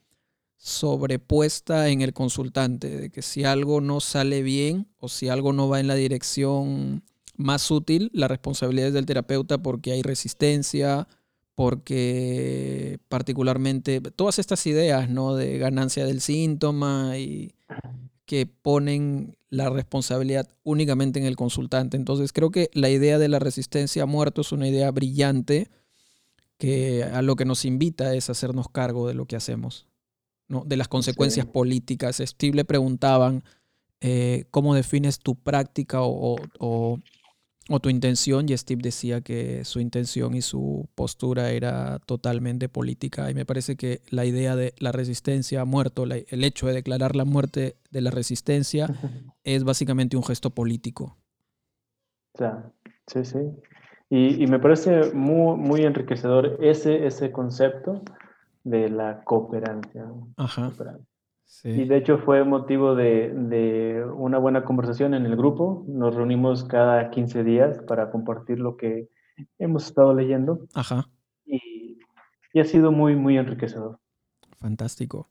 sobrepuesta en el consultante, de que si algo no sale bien o si algo no va en la dirección más útil, la responsabilidad es del terapeuta porque hay resistencia, porque particularmente todas estas ideas ¿no? de ganancia del síntoma y que ponen la responsabilidad únicamente en el consultante. Entonces creo que la idea de la resistencia a muerto es una idea brillante que a lo que nos invita es hacernos cargo de lo que hacemos, ¿no? de las consecuencias políticas. Steve le preguntaban eh, cómo defines tu práctica o, o tu intención, y Steve decía que su intención y su postura era totalmente política, y me parece que la idea de la resistencia a muerto, el hecho de declarar la muerte de la resistencia, es básicamente un gesto político. sí, sí. Y, me parece muy, muy enriquecedor ese, ese concepto de la cooperancia. Ajá. Y de hecho fue motivo de, una buena conversación en el grupo. Nos reunimos cada 15 días para compartir lo que hemos estado leyendo. Ajá. Y, ha sido muy, muy enriquecedor. Fantástico.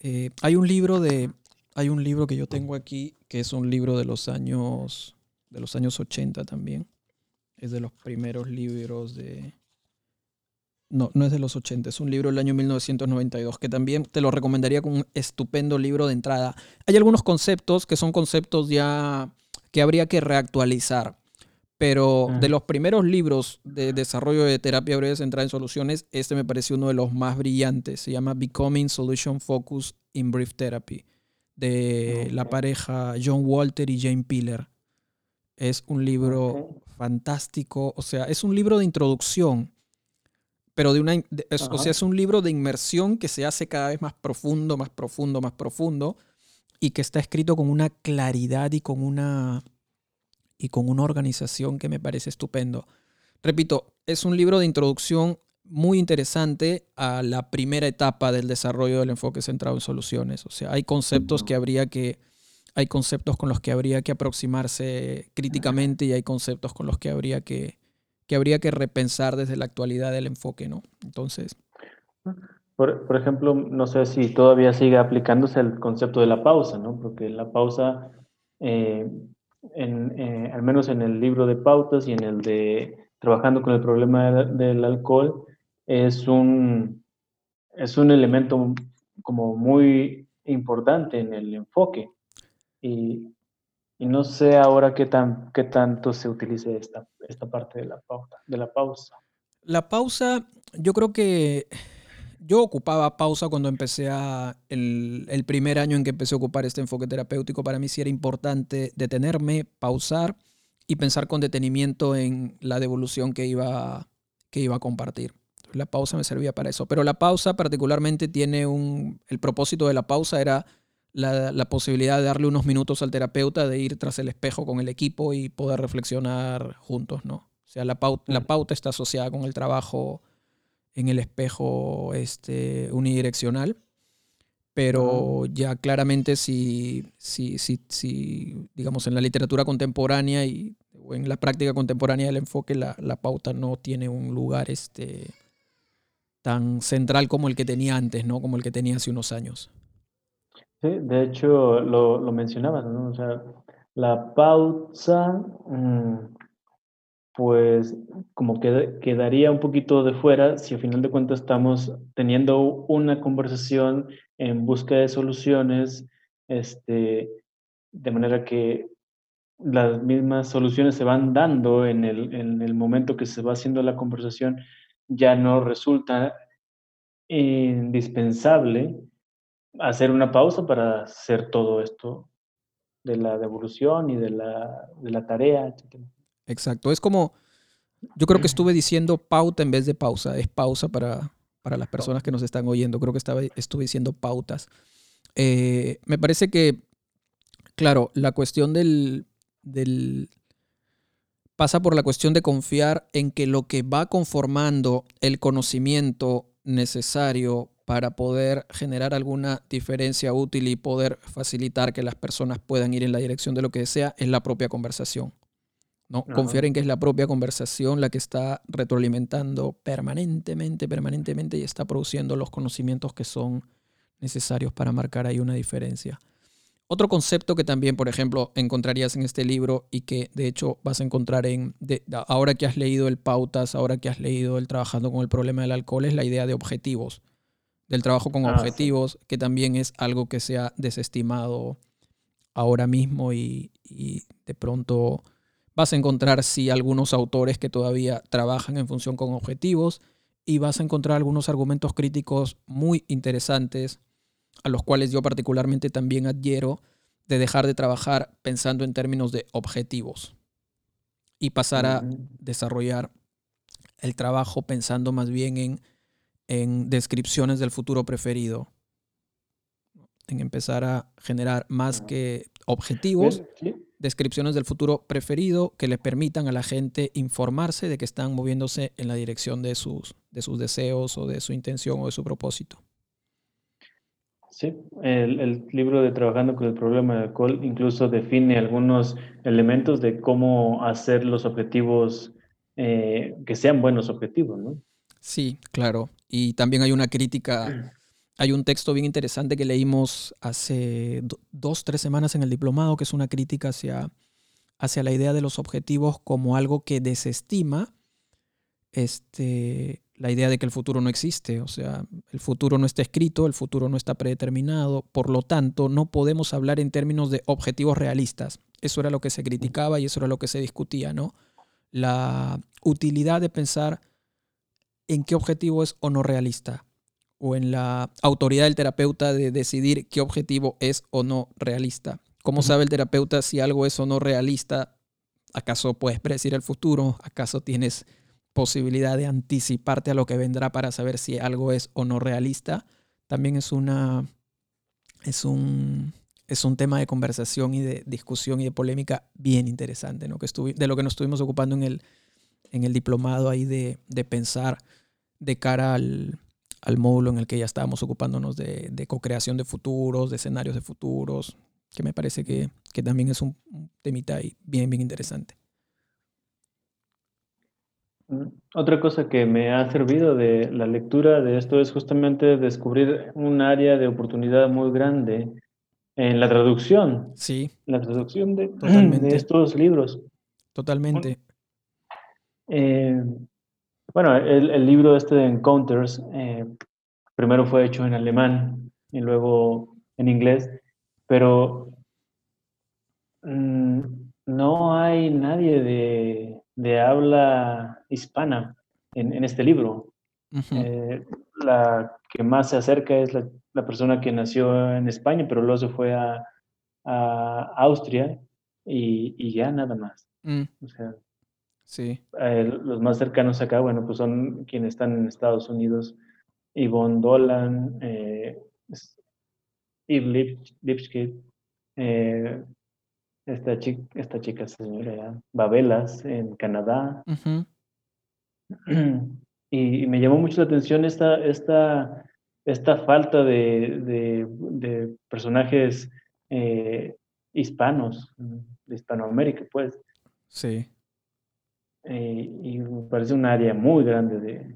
Eh, hay un libro de. Hay un libro que yo tengo aquí, que es un libro de los años. de los años 80 también. Es de los primeros libros de, no, no es de los 80, es un libro del año 1992 que también te lo recomendaría como un estupendo libro de entrada. Hay algunos conceptos que son conceptos ya que habría que reactualizar, pero de los primeros libros de desarrollo de terapia breve centrada en soluciones, este me pareció uno de los más brillantes. Se llama Becoming Solution Focus in Brief Therapy, de la pareja John Walter y Jane Piller. Es un libro fantástico, o sea, es un libro de introducción pero de una, o sea, es un libro de inmersión que se hace cada vez más profundo, más profundo, más profundo, y que está escrito con una claridad y con una, y con una organización que me parece estupendo. Repito, es un libro de introducción muy interesante a la primera etapa del desarrollo del enfoque centrado en soluciones. O sea, hay conceptos que habría que, hay conceptos con los que habría que aproximarse críticamente y hay conceptos con los que habría que, que habría que repensar desde la actualidad del enfoque, ¿no? Entonces... Por, ejemplo, no sé si todavía sigue aplicándose el concepto de la pausa, ¿no? Porque la pausa, eh, eh, al menos en el libro de pautas y en el de trabajando con el problema del, alcohol, es un, es un elemento como muy importante en el enfoque. Y, y no sé ahora qué, tan, qué tanto se utilice esta, esta parte de la, pauta, de la pausa. La pausa, yo creo que yo ocupaba pausa cuando empecé a, el, el, primer año en que empecé a ocupar este enfoque terapéutico, para mí sí era importante detenerme, pausar y pensar con detenimiento en la devolución que iba, que iba a compartir. La pausa me servía para eso, pero la pausa particularmente tiene un, el propósito de la pausa era la, la posibilidad de darle unos minutos al terapeuta, de ir tras el espejo con el equipo y poder reflexionar juntos, ¿no? O sea, la pauta, la pauta está asociada con el trabajo en el espejo este, unidireccional, pero ya claramente si, si, si, si, digamos, en la literatura contemporánea y o en la práctica contemporánea del enfoque, la, la, pauta no tiene un lugar este, tan central como el que tenía antes, ¿no? Como el que tenía hace unos años. Sí, de hecho lo, lo mencionabas, ¿no? O sea, la pausa, mmm, pues como que quedaría un poquito de fuera si al final de cuentas estamos teniendo una conversación en busca de soluciones, este, de manera que las mismas soluciones se van dando en el, en el momento que se va haciendo la conversación, ya no resulta indispensable hacer una pausa para hacer todo esto de la devolución y de la, de la tarea, etc. Exacto. Es como, yo creo que estuve diciendo pauta en vez de pausa. Es pausa para, para las personas que nos están oyendo. Creo que estaba, estuve diciendo pautas. Eh, me parece que, claro, la cuestión del, del... pasa por la cuestión de confiar en que lo que va conformando el conocimiento necesario para poder generar alguna diferencia útil y poder facilitar que las personas puedan ir en la dirección de lo que desea es la propia conversación. ¿no? Confiar en que es la propia conversación la que está retroalimentando permanentemente, permanentemente y está produciendo los conocimientos que son necesarios para marcar ahí una diferencia. Otro concepto que también, por ejemplo, encontrarías en este libro y que de hecho vas a encontrar en, ahora que has leído el Pautas, ahora que has leído el Trabajando con el problema del alcohol, es la idea de objetivos, del trabajo con ah, objetivos, que también es algo que se ha desestimado ahora mismo y, y de pronto Vas a encontrar, sí, algunos autores que todavía trabajan en función con objetivos y vas a encontrar algunos argumentos críticos muy interesantes a los cuales yo particularmente también adhiero de dejar de trabajar pensando en términos de objetivos y pasar a desarrollar el trabajo pensando más bien en, en descripciones del futuro preferido, en empezar a generar más que objetivos, descripciones del futuro preferido que le permitan a la gente informarse de que están moviéndose en la dirección de sus, de sus deseos o de su intención o de su propósito. Sí, el, libro de Trabajando con el problema del alcohol incluso define algunos elementos de cómo hacer los objetivos eh, que sean buenos objetivos, ¿no? Sí, claro. Y también hay una crítica Hay un texto bien interesante que leímos hace dos, tres semanas en el diplomado, que es una crítica hacia, hacia la idea de los objetivos como algo que desestima este, la idea de que el futuro no existe. O sea, el futuro no está escrito, el futuro no está predeterminado, por lo tanto, no podemos hablar en términos de objetivos realistas. Eso era lo que se criticaba y eso era lo que se discutía, ¿no? La utilidad de pensar en qué objetivo es o no realista o en la autoridad del terapeuta de decidir qué objetivo es o no realista. ¿Cómo sabe el terapeuta si algo es o no realista? ¿Acaso puedes predecir el futuro? ¿Acaso tienes posibilidad de anticiparte a lo que vendrá para saber si algo es o no realista? También es una es un es un tema de conversación y de discusión y de polémica bien interesante, ¿no? que de lo que nos estuvimos ocupando en el, en el diplomado ahí de, de pensar de cara al, al módulo en el que ya estábamos ocupándonos de, de co-creación de futuros, de escenarios de futuros, que me parece que, que también es un temita ahí bien, bien interesante. Mm, otra cosa que me ha servido de la lectura de esto es justamente descubrir un área de oportunidad muy grande en la traducción. Sí. La traducción de, estos libros. Totalmente. Eh, bueno, el, libro este de Encounters eh, primero fue hecho en alemán y luego en inglés, pero mm, no hay nadie de, de habla hispana en, este libro. Eh, la que más se acerca es la, persona que nació en España, pero luego se fue a, Austria y, ya nada más. Mm. O sea, sí. Eh, los más cercanos acá, bueno, pues son quienes están en Estados Unidos. Yvonne Dolan, eh, Yves Lipschitz, eh, esta chica, esta chica señora Babelas en Canadá. y, me llamó mucho la atención esta, esta, esta falta de, de, personajes eh, hispanos, de Hispanoamérica, pues. Sí. Eh, y me parece un área muy grande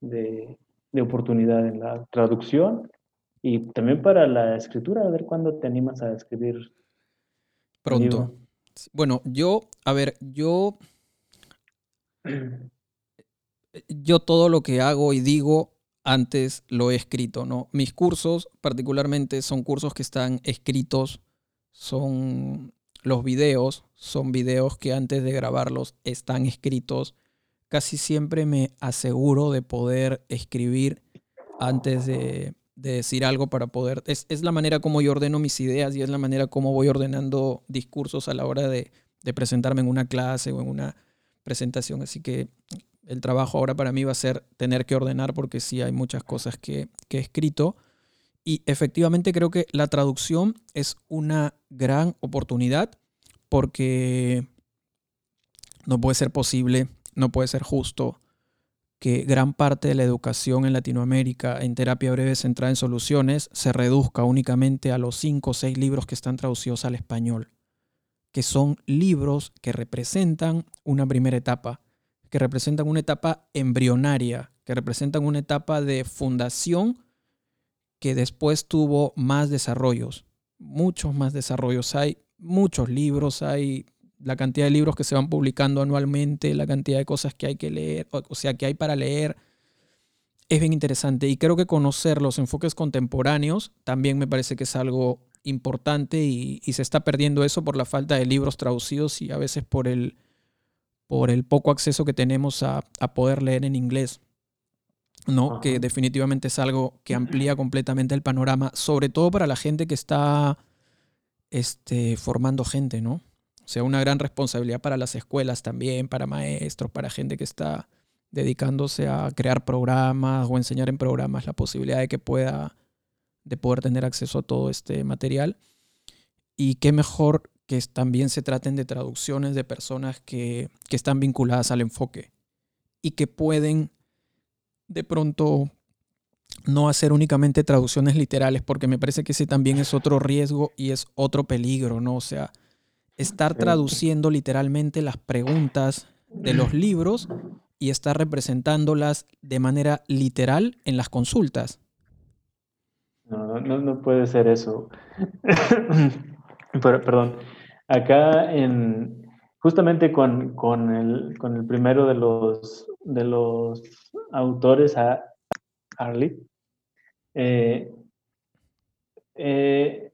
de, de oportunidad en la traducción y también para la escritura, a ver cuándo te animas a escribir Pronto. Bueno, yo, a ver, yo. Yo todo lo que hago y digo antes lo he escrito, ¿no? Mis cursos, particularmente, son cursos que están escritos, son los videos, son videos que antes de grabarlos están escritos. Casi siempre me aseguro de poder escribir antes de, de decir algo para poder... Es, la manera como yo ordeno mis ideas y es la manera como voy ordenando discursos a la hora de, presentarme en una clase o en una presentación. Así que el trabajo ahora para mí va a ser tener que ordenar porque sí hay muchas cosas que, que he escrito. Y efectivamente creo que la traducción es una gran oportunidad porque no puede ser posible, no puede ser justo que gran parte de la educación en Latinoamérica en terapia breve centrada en soluciones se reduzca únicamente a los cinco o seis libros que están traducidos al español, que son libros que representan una primera etapa, que representan una etapa embrionaria, que representan una etapa de fundación que después tuvo más desarrollos, muchos más desarrollos. Hay muchos libros, hay la cantidad de libros que se van publicando anualmente, la cantidad de cosas que hay que leer, o sea, que hay para leer, es bien interesante. Y creo que conocer los enfoques contemporáneos también me parece que es algo importante y, se está perdiendo eso por la falta de libros traducidos y a veces por el, por el poco acceso que tenemos a, poder leer en inglés. ¿No? Que definitivamente es algo que amplía completamente el panorama, sobre todo para la gente que está este, formando gente, ¿no? O sea, una gran responsabilidad para las escuelas también, para maestros, para gente que está dedicándose a crear programas o enseñar en programas, la posibilidad de que pueda, de poder tener acceso a todo este material. Y qué mejor que también se traten de traducciones de personas que, que están vinculadas al enfoque y que pueden de pronto no hacer únicamente traducciones literales, porque me parece que ese también es otro riesgo y es otro peligro, ¿no? O sea, estar traduciendo literalmente las preguntas de los libros y estar representándolas de manera literal en las consultas. No, no, puede ser eso. perdón. Acá en justamente con, el, con el primero de los de los autores, a Arlie, eh, eh,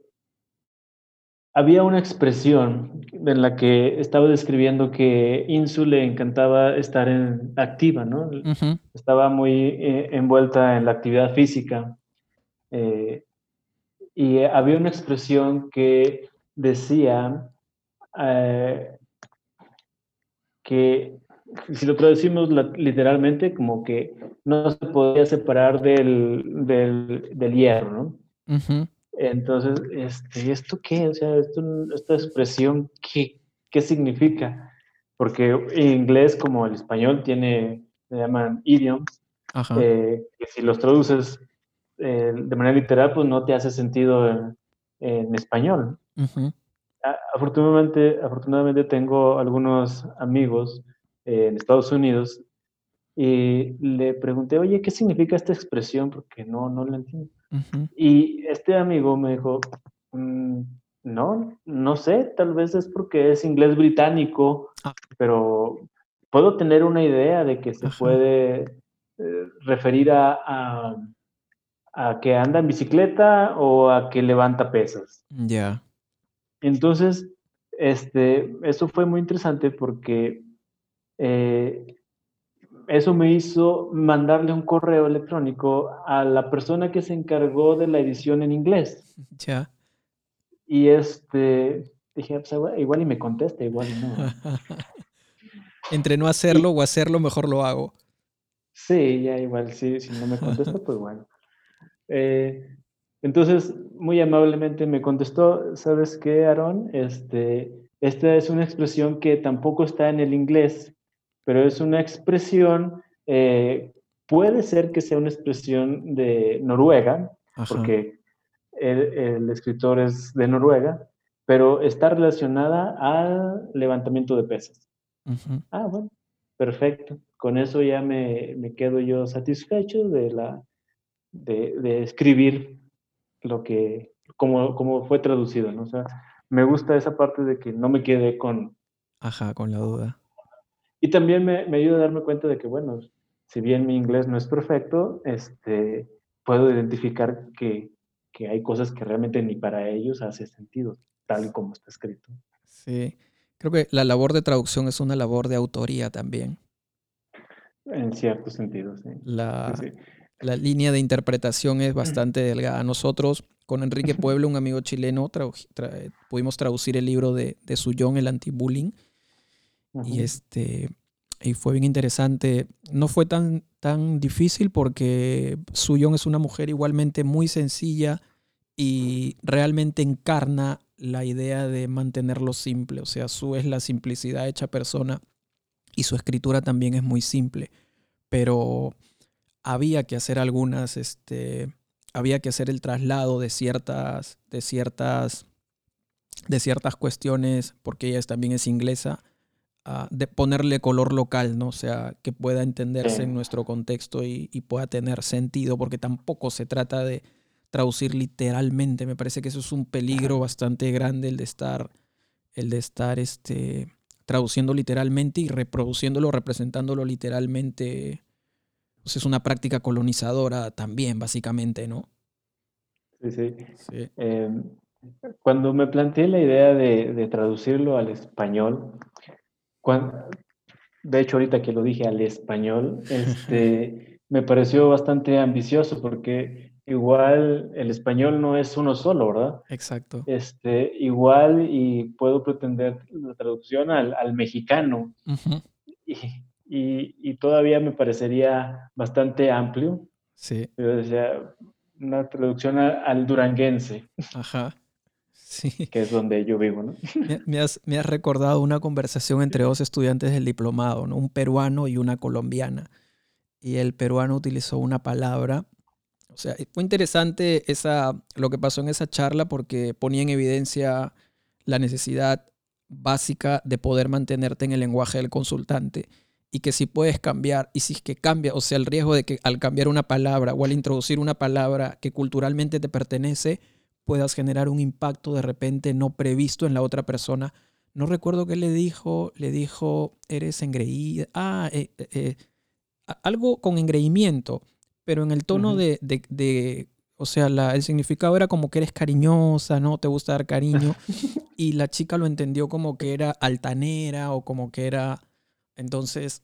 había una expresión en la que estaba describiendo que Insu le encantaba estar en, activa, ¿no? Estaba muy eh, envuelta en la actividad física. Eh, y había una expresión que decía eh, que, si lo traducimos literalmente, como que no se podía separar del, del, hierro, ¿no? Entonces, este, ¿esto qué? O sea, esta expresión, ¿qué, ¿qué significa? Porque en inglés, como el español, tiene, se llaman idioms, eh, que si los traduces eh, de manera literal, pues no te hace sentido en, español. Afortunadamente, afortunadamente tengo algunos amigos en Estados Unidos y le pregunté, oye, ¿qué significa esta expresión? Porque no, no la entiendo. Y este amigo me dijo, mm, no, no sé, tal vez es porque es inglés británico, ah. pero puedo tener una idea de que se puede eh, referir a, a, que anda en bicicleta o a que levanta pesas. Ya. Entonces, este, eso fue muy interesante porque eh, eso me hizo mandarle un correo electrónico a la persona que se encargó de la edición en inglés. Ya. Y este, dije, pues, igual y me contesta, igual y no. Entre no hacerlo o hacerlo, mejor lo hago. Sí, ya igual, sí, si no me contesta, pues bueno. Eh, entonces, muy amablemente me contestó, ¿sabes qué, Aaron? Este, esta es una expresión que tampoco está en el inglés, pero es una expresión, eh, puede ser que sea una expresión de Noruega, porque el, escritor es de Noruega, pero está relacionada al levantamiento de pesas. Ah, bueno, perfecto. Con eso ya me, me quedo yo satisfecho de, la, de, de escribir lo que, como, como fue traducido, ¿no? O sea, me gusta esa parte de que no me quede con... Ajá, con la duda. Y también me, me, ayuda a darme cuenta de que, bueno, si bien mi inglés no es perfecto, este, puedo identificar que, que hay cosas que realmente ni para ellos hace sentido, tal y como está escrito. Sí, creo que la labor de traducción es una labor de autoría también. En cierto sentido, sí. La, la línea de interpretación es bastante delgada. Nosotros, con Enrique Pueblo, un amigo chileno, pudimos traducir el libro de, de Suyón, El Anti-Bullying, y, este, y fue bien interesante. No fue tan, tan difícil porque Suyong es una mujer igualmente muy sencilla y realmente encarna la idea de mantenerlo simple. O sea, Su es la simplicidad hecha persona y su escritura también es muy simple. Pero había que hacer algunas, este, había que hacer el traslado de ciertas, de ciertas, de ciertas cuestiones, porque ella también es inglesa, de ponerle color local, ¿no? O sea, que pueda entenderse en nuestro contexto y, pueda tener sentido, porque tampoco se trata de traducir literalmente. Me parece que eso es un peligro bastante grande el de estar, el de estar este, traduciendo literalmente y reproduciéndolo, representándolo literalmente. Pues es una práctica colonizadora también, básicamente, ¿no? Sí, sí. Em, cuando me planteé la idea de, de traducirlo al español, de hecho, ahorita que lo dije al español, este, me pareció bastante ambicioso porque igual el español no es uno solo, ¿verdad? Exacto. Este, igual y puedo pretender la traducción al, mexicano. y, todavía me parecería bastante amplio. Sí. Yo decía, una traducción al duranguense. Ajá. Que es donde yo vivo, ¿no? Me, has, recordado una conversación entre dos estudiantes del diplomado, ¿no? Un peruano y una colombiana. Y el peruano utilizó una palabra. O sea, fue interesante esa, lo que pasó en esa charla porque ponía en evidencia la necesidad básica de poder mantenerte en el lenguaje del consultante y que si puedes cambiar y si es que cambia, o sea, el riesgo de que al cambiar una palabra o al introducir una palabra que culturalmente te pertenece, puedas generar un impacto de repente no previsto en la otra persona. No recuerdo qué le dijo, le dijo, eres engreída, ah, eh, eh, eh, algo con engreimiento, pero en el tono de, de, o sea, la, el significado era como que eres cariñosa, ¿no? Te gusta dar cariño. y la chica lo entendió como que era altanera o como que era... Entonces,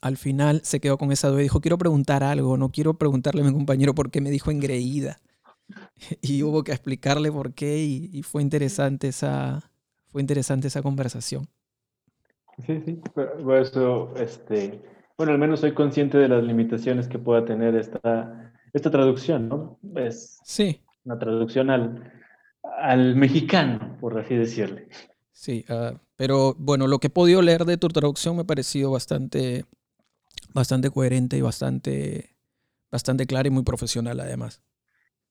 al final se quedó con esa duda y dijo, quiero preguntar algo, no quiero preguntarle a mi compañero por qué me dijo engreída. y hubo que explicarle por qué y, fue interesante esa fue interesante esa conversación. Sí, sí, por eso, este, bueno, al menos soy consciente de las limitaciones que pueda tener esta, esta traducción, ¿no? Es sí. una traducción al, al mexicano, por así decirle. Sí, ah, pero bueno, lo que he podido leer de tu traducción me ha parecido bastante, bastante coherente y bastante, bastante clara y muy profesional además.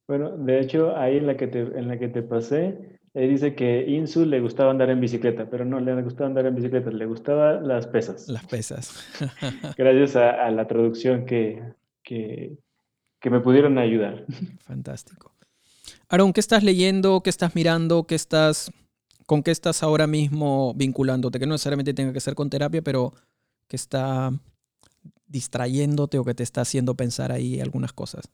Bueno, de hecho, ahí en la que te, en la que te pasé, dice que Insu le gustaba andar en bicicleta, pero no le gustaba andar en bicicleta, le gustaban las pesas. Las pesas. Gracias a, la traducción que, que, me pudieron ayudar. Fantástico. Aaron, ¿qué estás leyendo? ¿Qué estás mirando? ¿Qué estás, ¿Con qué estás ahora mismo vinculándote? Que no necesariamente tenga que ser con terapia, pero que está distrayéndote o que te está haciendo pensar ahí algunas cosas.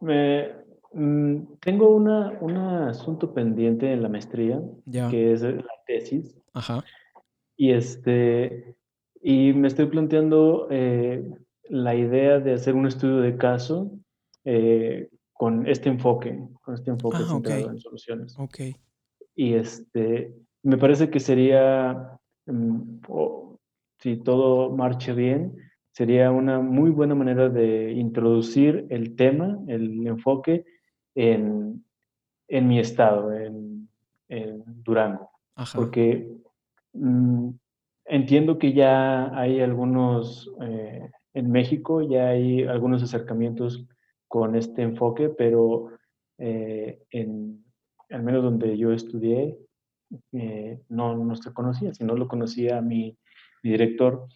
Me, Mm, tengo una, un asunto pendiente en la maestría, que es la tesis. Ajá. Y, este, y me estoy planteando eh, la idea de hacer un estudio de caso eh, con este enfoque, con este enfoque ah, centrado en soluciones. Ok. Y este, me parece que sería, mm, si todo marche bien, sería una muy buena manera de introducir el tema, el enfoque en, mi estado, en, Durango. Porque mm, entiendo que ya hay algunos, eh, en México ya hay algunos acercamientos con este enfoque, pero eh, en, al menos donde yo estudié, eh, no, no se conocía, si no lo conocía mi, director.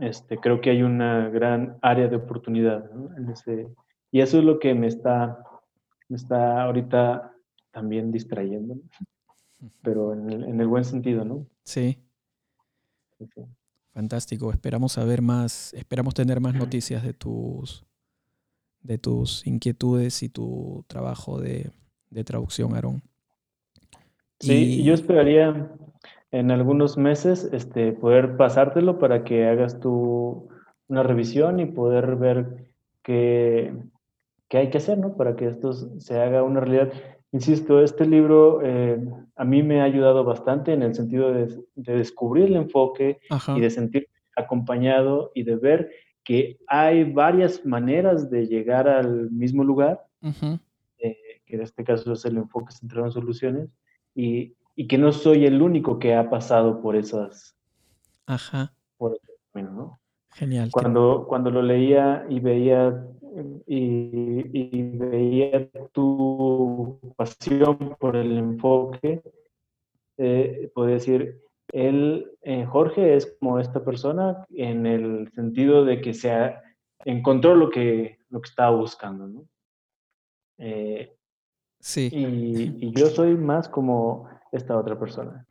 Este, creo que hay una gran área de oportunidad en ese, y eso es lo que me está, me está ahorita también distrayendo, pero en el, buen sentido, ¿no? Sí. Fantástico. Esperamos saber más, esperamos tener más noticias de tus, de tus inquietudes y tu trabajo de, traducción, Aaron. Sí, yo esperaría en algunos meses este, poder pasártelo para que hagas tu una revisión y poder ver qué, qué hay que hacer, ¿no? Para que esto se haga una realidad. Insisto, este libro eh, a mí me ha ayudado bastante en el sentido de, descubrir el enfoque y de sentir acompañado y de ver que hay varias maneras de llegar al mismo lugar, eh, que en este caso es el enfoque centrado en soluciones, y, y, que no soy el único que ha pasado por esas... Ajá. Por ¿no? Genial. Cuando, cuando lo leía y veía y, veía tu pasión por el enfoque, eh, puedo decir, él, eh, Jorge es como esta persona en el sentido de que se encontró lo que, lo que estaba buscando, ¿no? Eh, sí. Y, yo soy más como esta otra persona.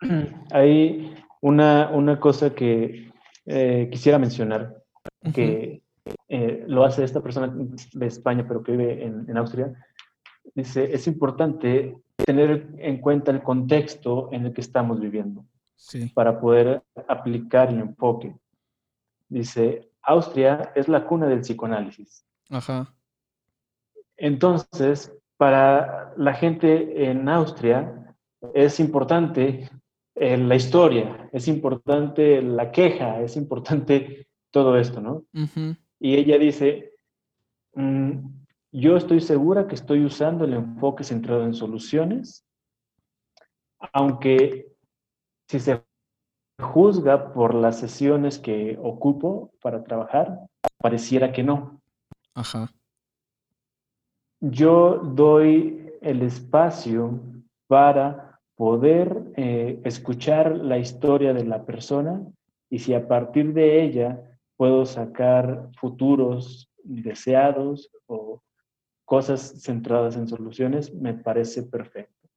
Hay una, una cosa que quisiera mencionar, que eh, lo hace esta persona de España, pero que vive en, Austria, dice, es importante tener en cuenta el contexto en el que estamos viviendo para poder aplicar el enfoque. Dice, Austria es la cuna del psicoanálisis. Ajá. Entonces, para la gente en Austria es importante eh, la historia, es importante la queja, es importante todo esto, ¿no? Y ella dice, mm, yo estoy segura que estoy usando el enfoque centrado en soluciones, aunque si se juzga por las sesiones que ocupo para trabajar, pareciera que no. Ajá. Yo doy el espacio para poder eh, escuchar la historia de la persona y si a partir de ella puedo sacar futuros deseados o cosas centradas en soluciones, me parece perfecto.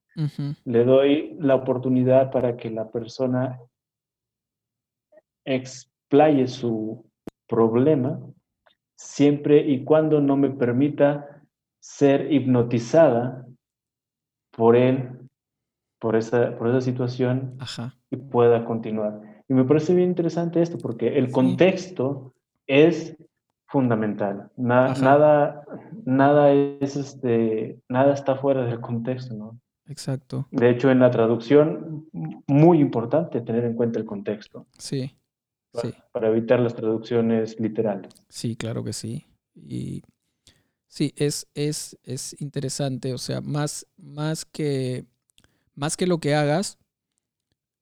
Le doy la oportunidad para que la persona explaye su problema siempre y cuando no me permita ser hipnotizada por él, por esa, por esa situación y pueda continuar. Y me parece bien interesante esto porque el contexto es fundamental. nada, nada es este, nada está fuera del contexto, ¿no? Exacto. De hecho, en la traducción, muy importante tener en cuenta el contexto. Sí. Para, sí. para evitar las traducciones literales. Sí, claro que sí. Y sí, es, es, es interesante. O sea, más, más, que, más que lo que hagas,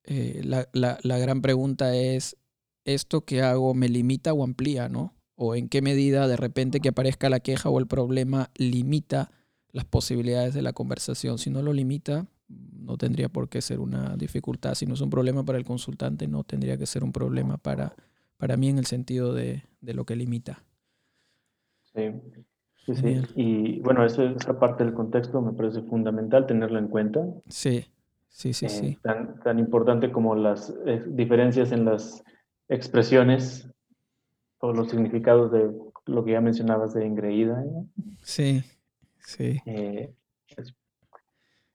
eh, la, la, gran pregunta es, ¿esto que hago me limita o amplía, no? O en qué medida de repente que aparezca la queja o el problema limita las posibilidades de la conversación. Si no lo limita, no tendría por qué ser una dificultad. Si no es un problema para el consultante, no tendría que ser un problema para, para mí en el sentido de, lo que limita. Sí, sí, sí. Y bueno, esa, esa, parte del contexto me parece fundamental tenerlo en cuenta. Sí, sí, sí, sí. Eh, tan, tan importante como las eh, diferencias en las expresiones o los significados de lo que ya mencionabas de engreída. Sí, sí. Eh,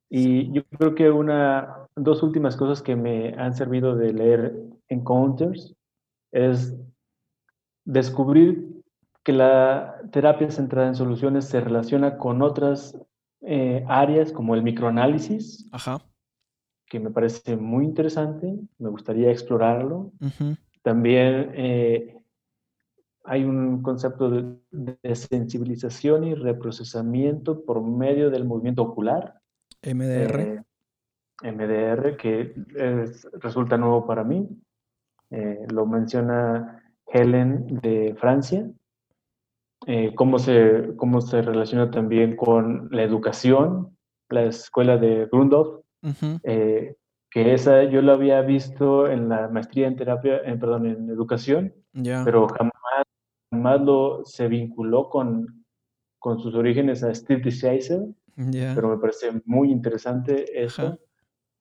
y yo creo que una, dos últimas cosas que me han servido de leer Encounters es descubrir que la terapia centrada en soluciones se relaciona con otras eh, áreas como el microanálisis, que me parece muy interesante, me gustaría explorarlo. También eh, hay un concepto de, sensibilización y reprocesamiento por medio del movimiento ocular. MDR. Eh, MDR, que resulta nuevo para mí. Eh, lo menciona Helen de Francia. Eh, cómo, se, cómo se relaciona también con la educación, la escuela de Grundhoff, que esa yo la había visto en la maestría en terapia, en, perdón, en educación, pero jamás más lo, se vinculó con, con sus orígenes a Steve DeShazer, pero me parece muy interesante eso,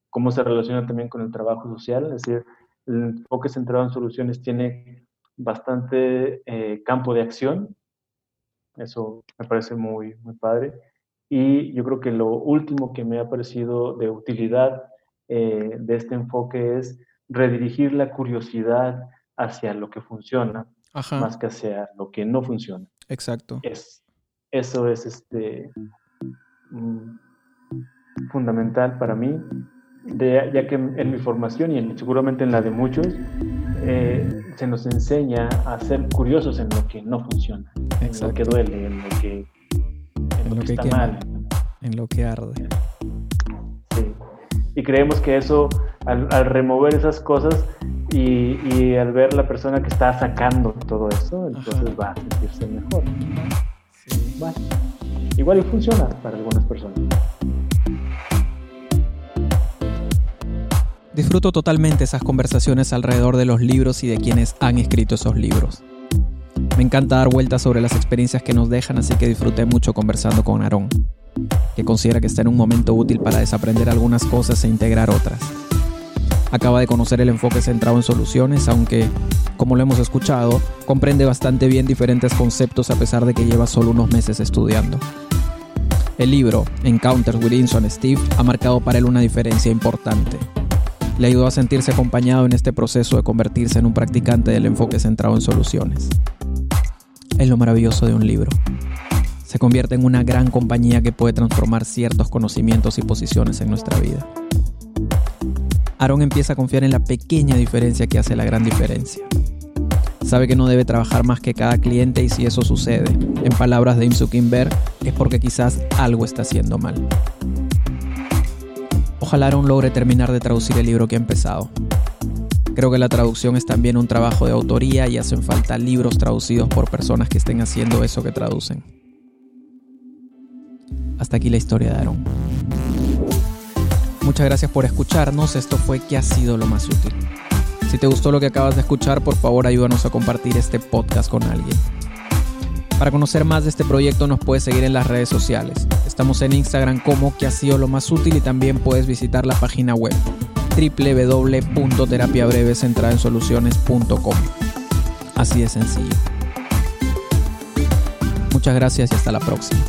cómo se relaciona también con el trabajo social, es decir, el enfoque centrado en soluciones tiene bastante eh, campo de acción, eso me parece muy, muy padre. Y yo creo que lo último que me ha parecido de utilidad eh, de este enfoque es redirigir la curiosidad hacia lo que funciona más que hacia lo que no funciona. Exacto. Es, eso es este, mm, fundamental para mí, de, ya que en, mi formación y seguramente en la de muchos, eh, se nos enseña a ser curiosos en lo que no funciona, en lo que duele, en lo que, en lo que, está mal. En lo que arde. Sí. Y creemos que eso, al, al remover esas cosas, y, al ver la persona que está sacando todo eso, entonces va a sentirse mejor. igual y funciona para algunas personas. Disfruto totalmente esas conversaciones alrededor de los libros y de quienes han escrito esos libros. Me encanta dar vueltas sobre las experiencias que nos dejan, así que disfruté mucho conversando con Aarón, que considera que está en un momento útil para desaprender algunas cosas e integrar otras acaba de conocer el enfoque centrado en soluciones, aunque, como lo hemos escuchado, comprende bastante bien diferentes conceptos a pesar de que lleva solo unos meses estudiando. El libro, Encounters with Inson Steve, ha marcado para él una diferencia importante. Le ayudó a sentirse acompañado en este proceso de convertirse en un practicante del enfoque centrado en soluciones. Es lo maravilloso de un libro. Se convierte en una gran compañía que puede transformar ciertos conocimientos y posiciones en nuestra vida. Aaron empieza a confiar en la pequeña diferencia que hace la gran diferencia. Sabe que no debe trabajar más que cada cliente y si eso sucede, en palabras de Im Zuckerberg, es porque quizás algo está haciendo mal. Ojalá Aaron logre terminar de traducir el libro que ha empezado. Creo que la traducción es también un trabajo de autoría y hacen falta libros traducidos por personas que estén haciendo eso que traducen. Hasta aquí la historia de Aaron. Muchas gracias por escucharnos. Esto fue ¿Qué ha sido lo más útil? Si te gustó lo que acabas de escuchar, por favor ayúdanos a compartir este podcast con alguien. Para conocer más de este proyecto nos puedes seguir en las redes sociales. Estamos en Instagram como que ha sido lo más útil y también puedes visitar la página web www.terapiabrevecentradaensoluciones.com. Así de sencillo. Muchas gracias y hasta la próxima.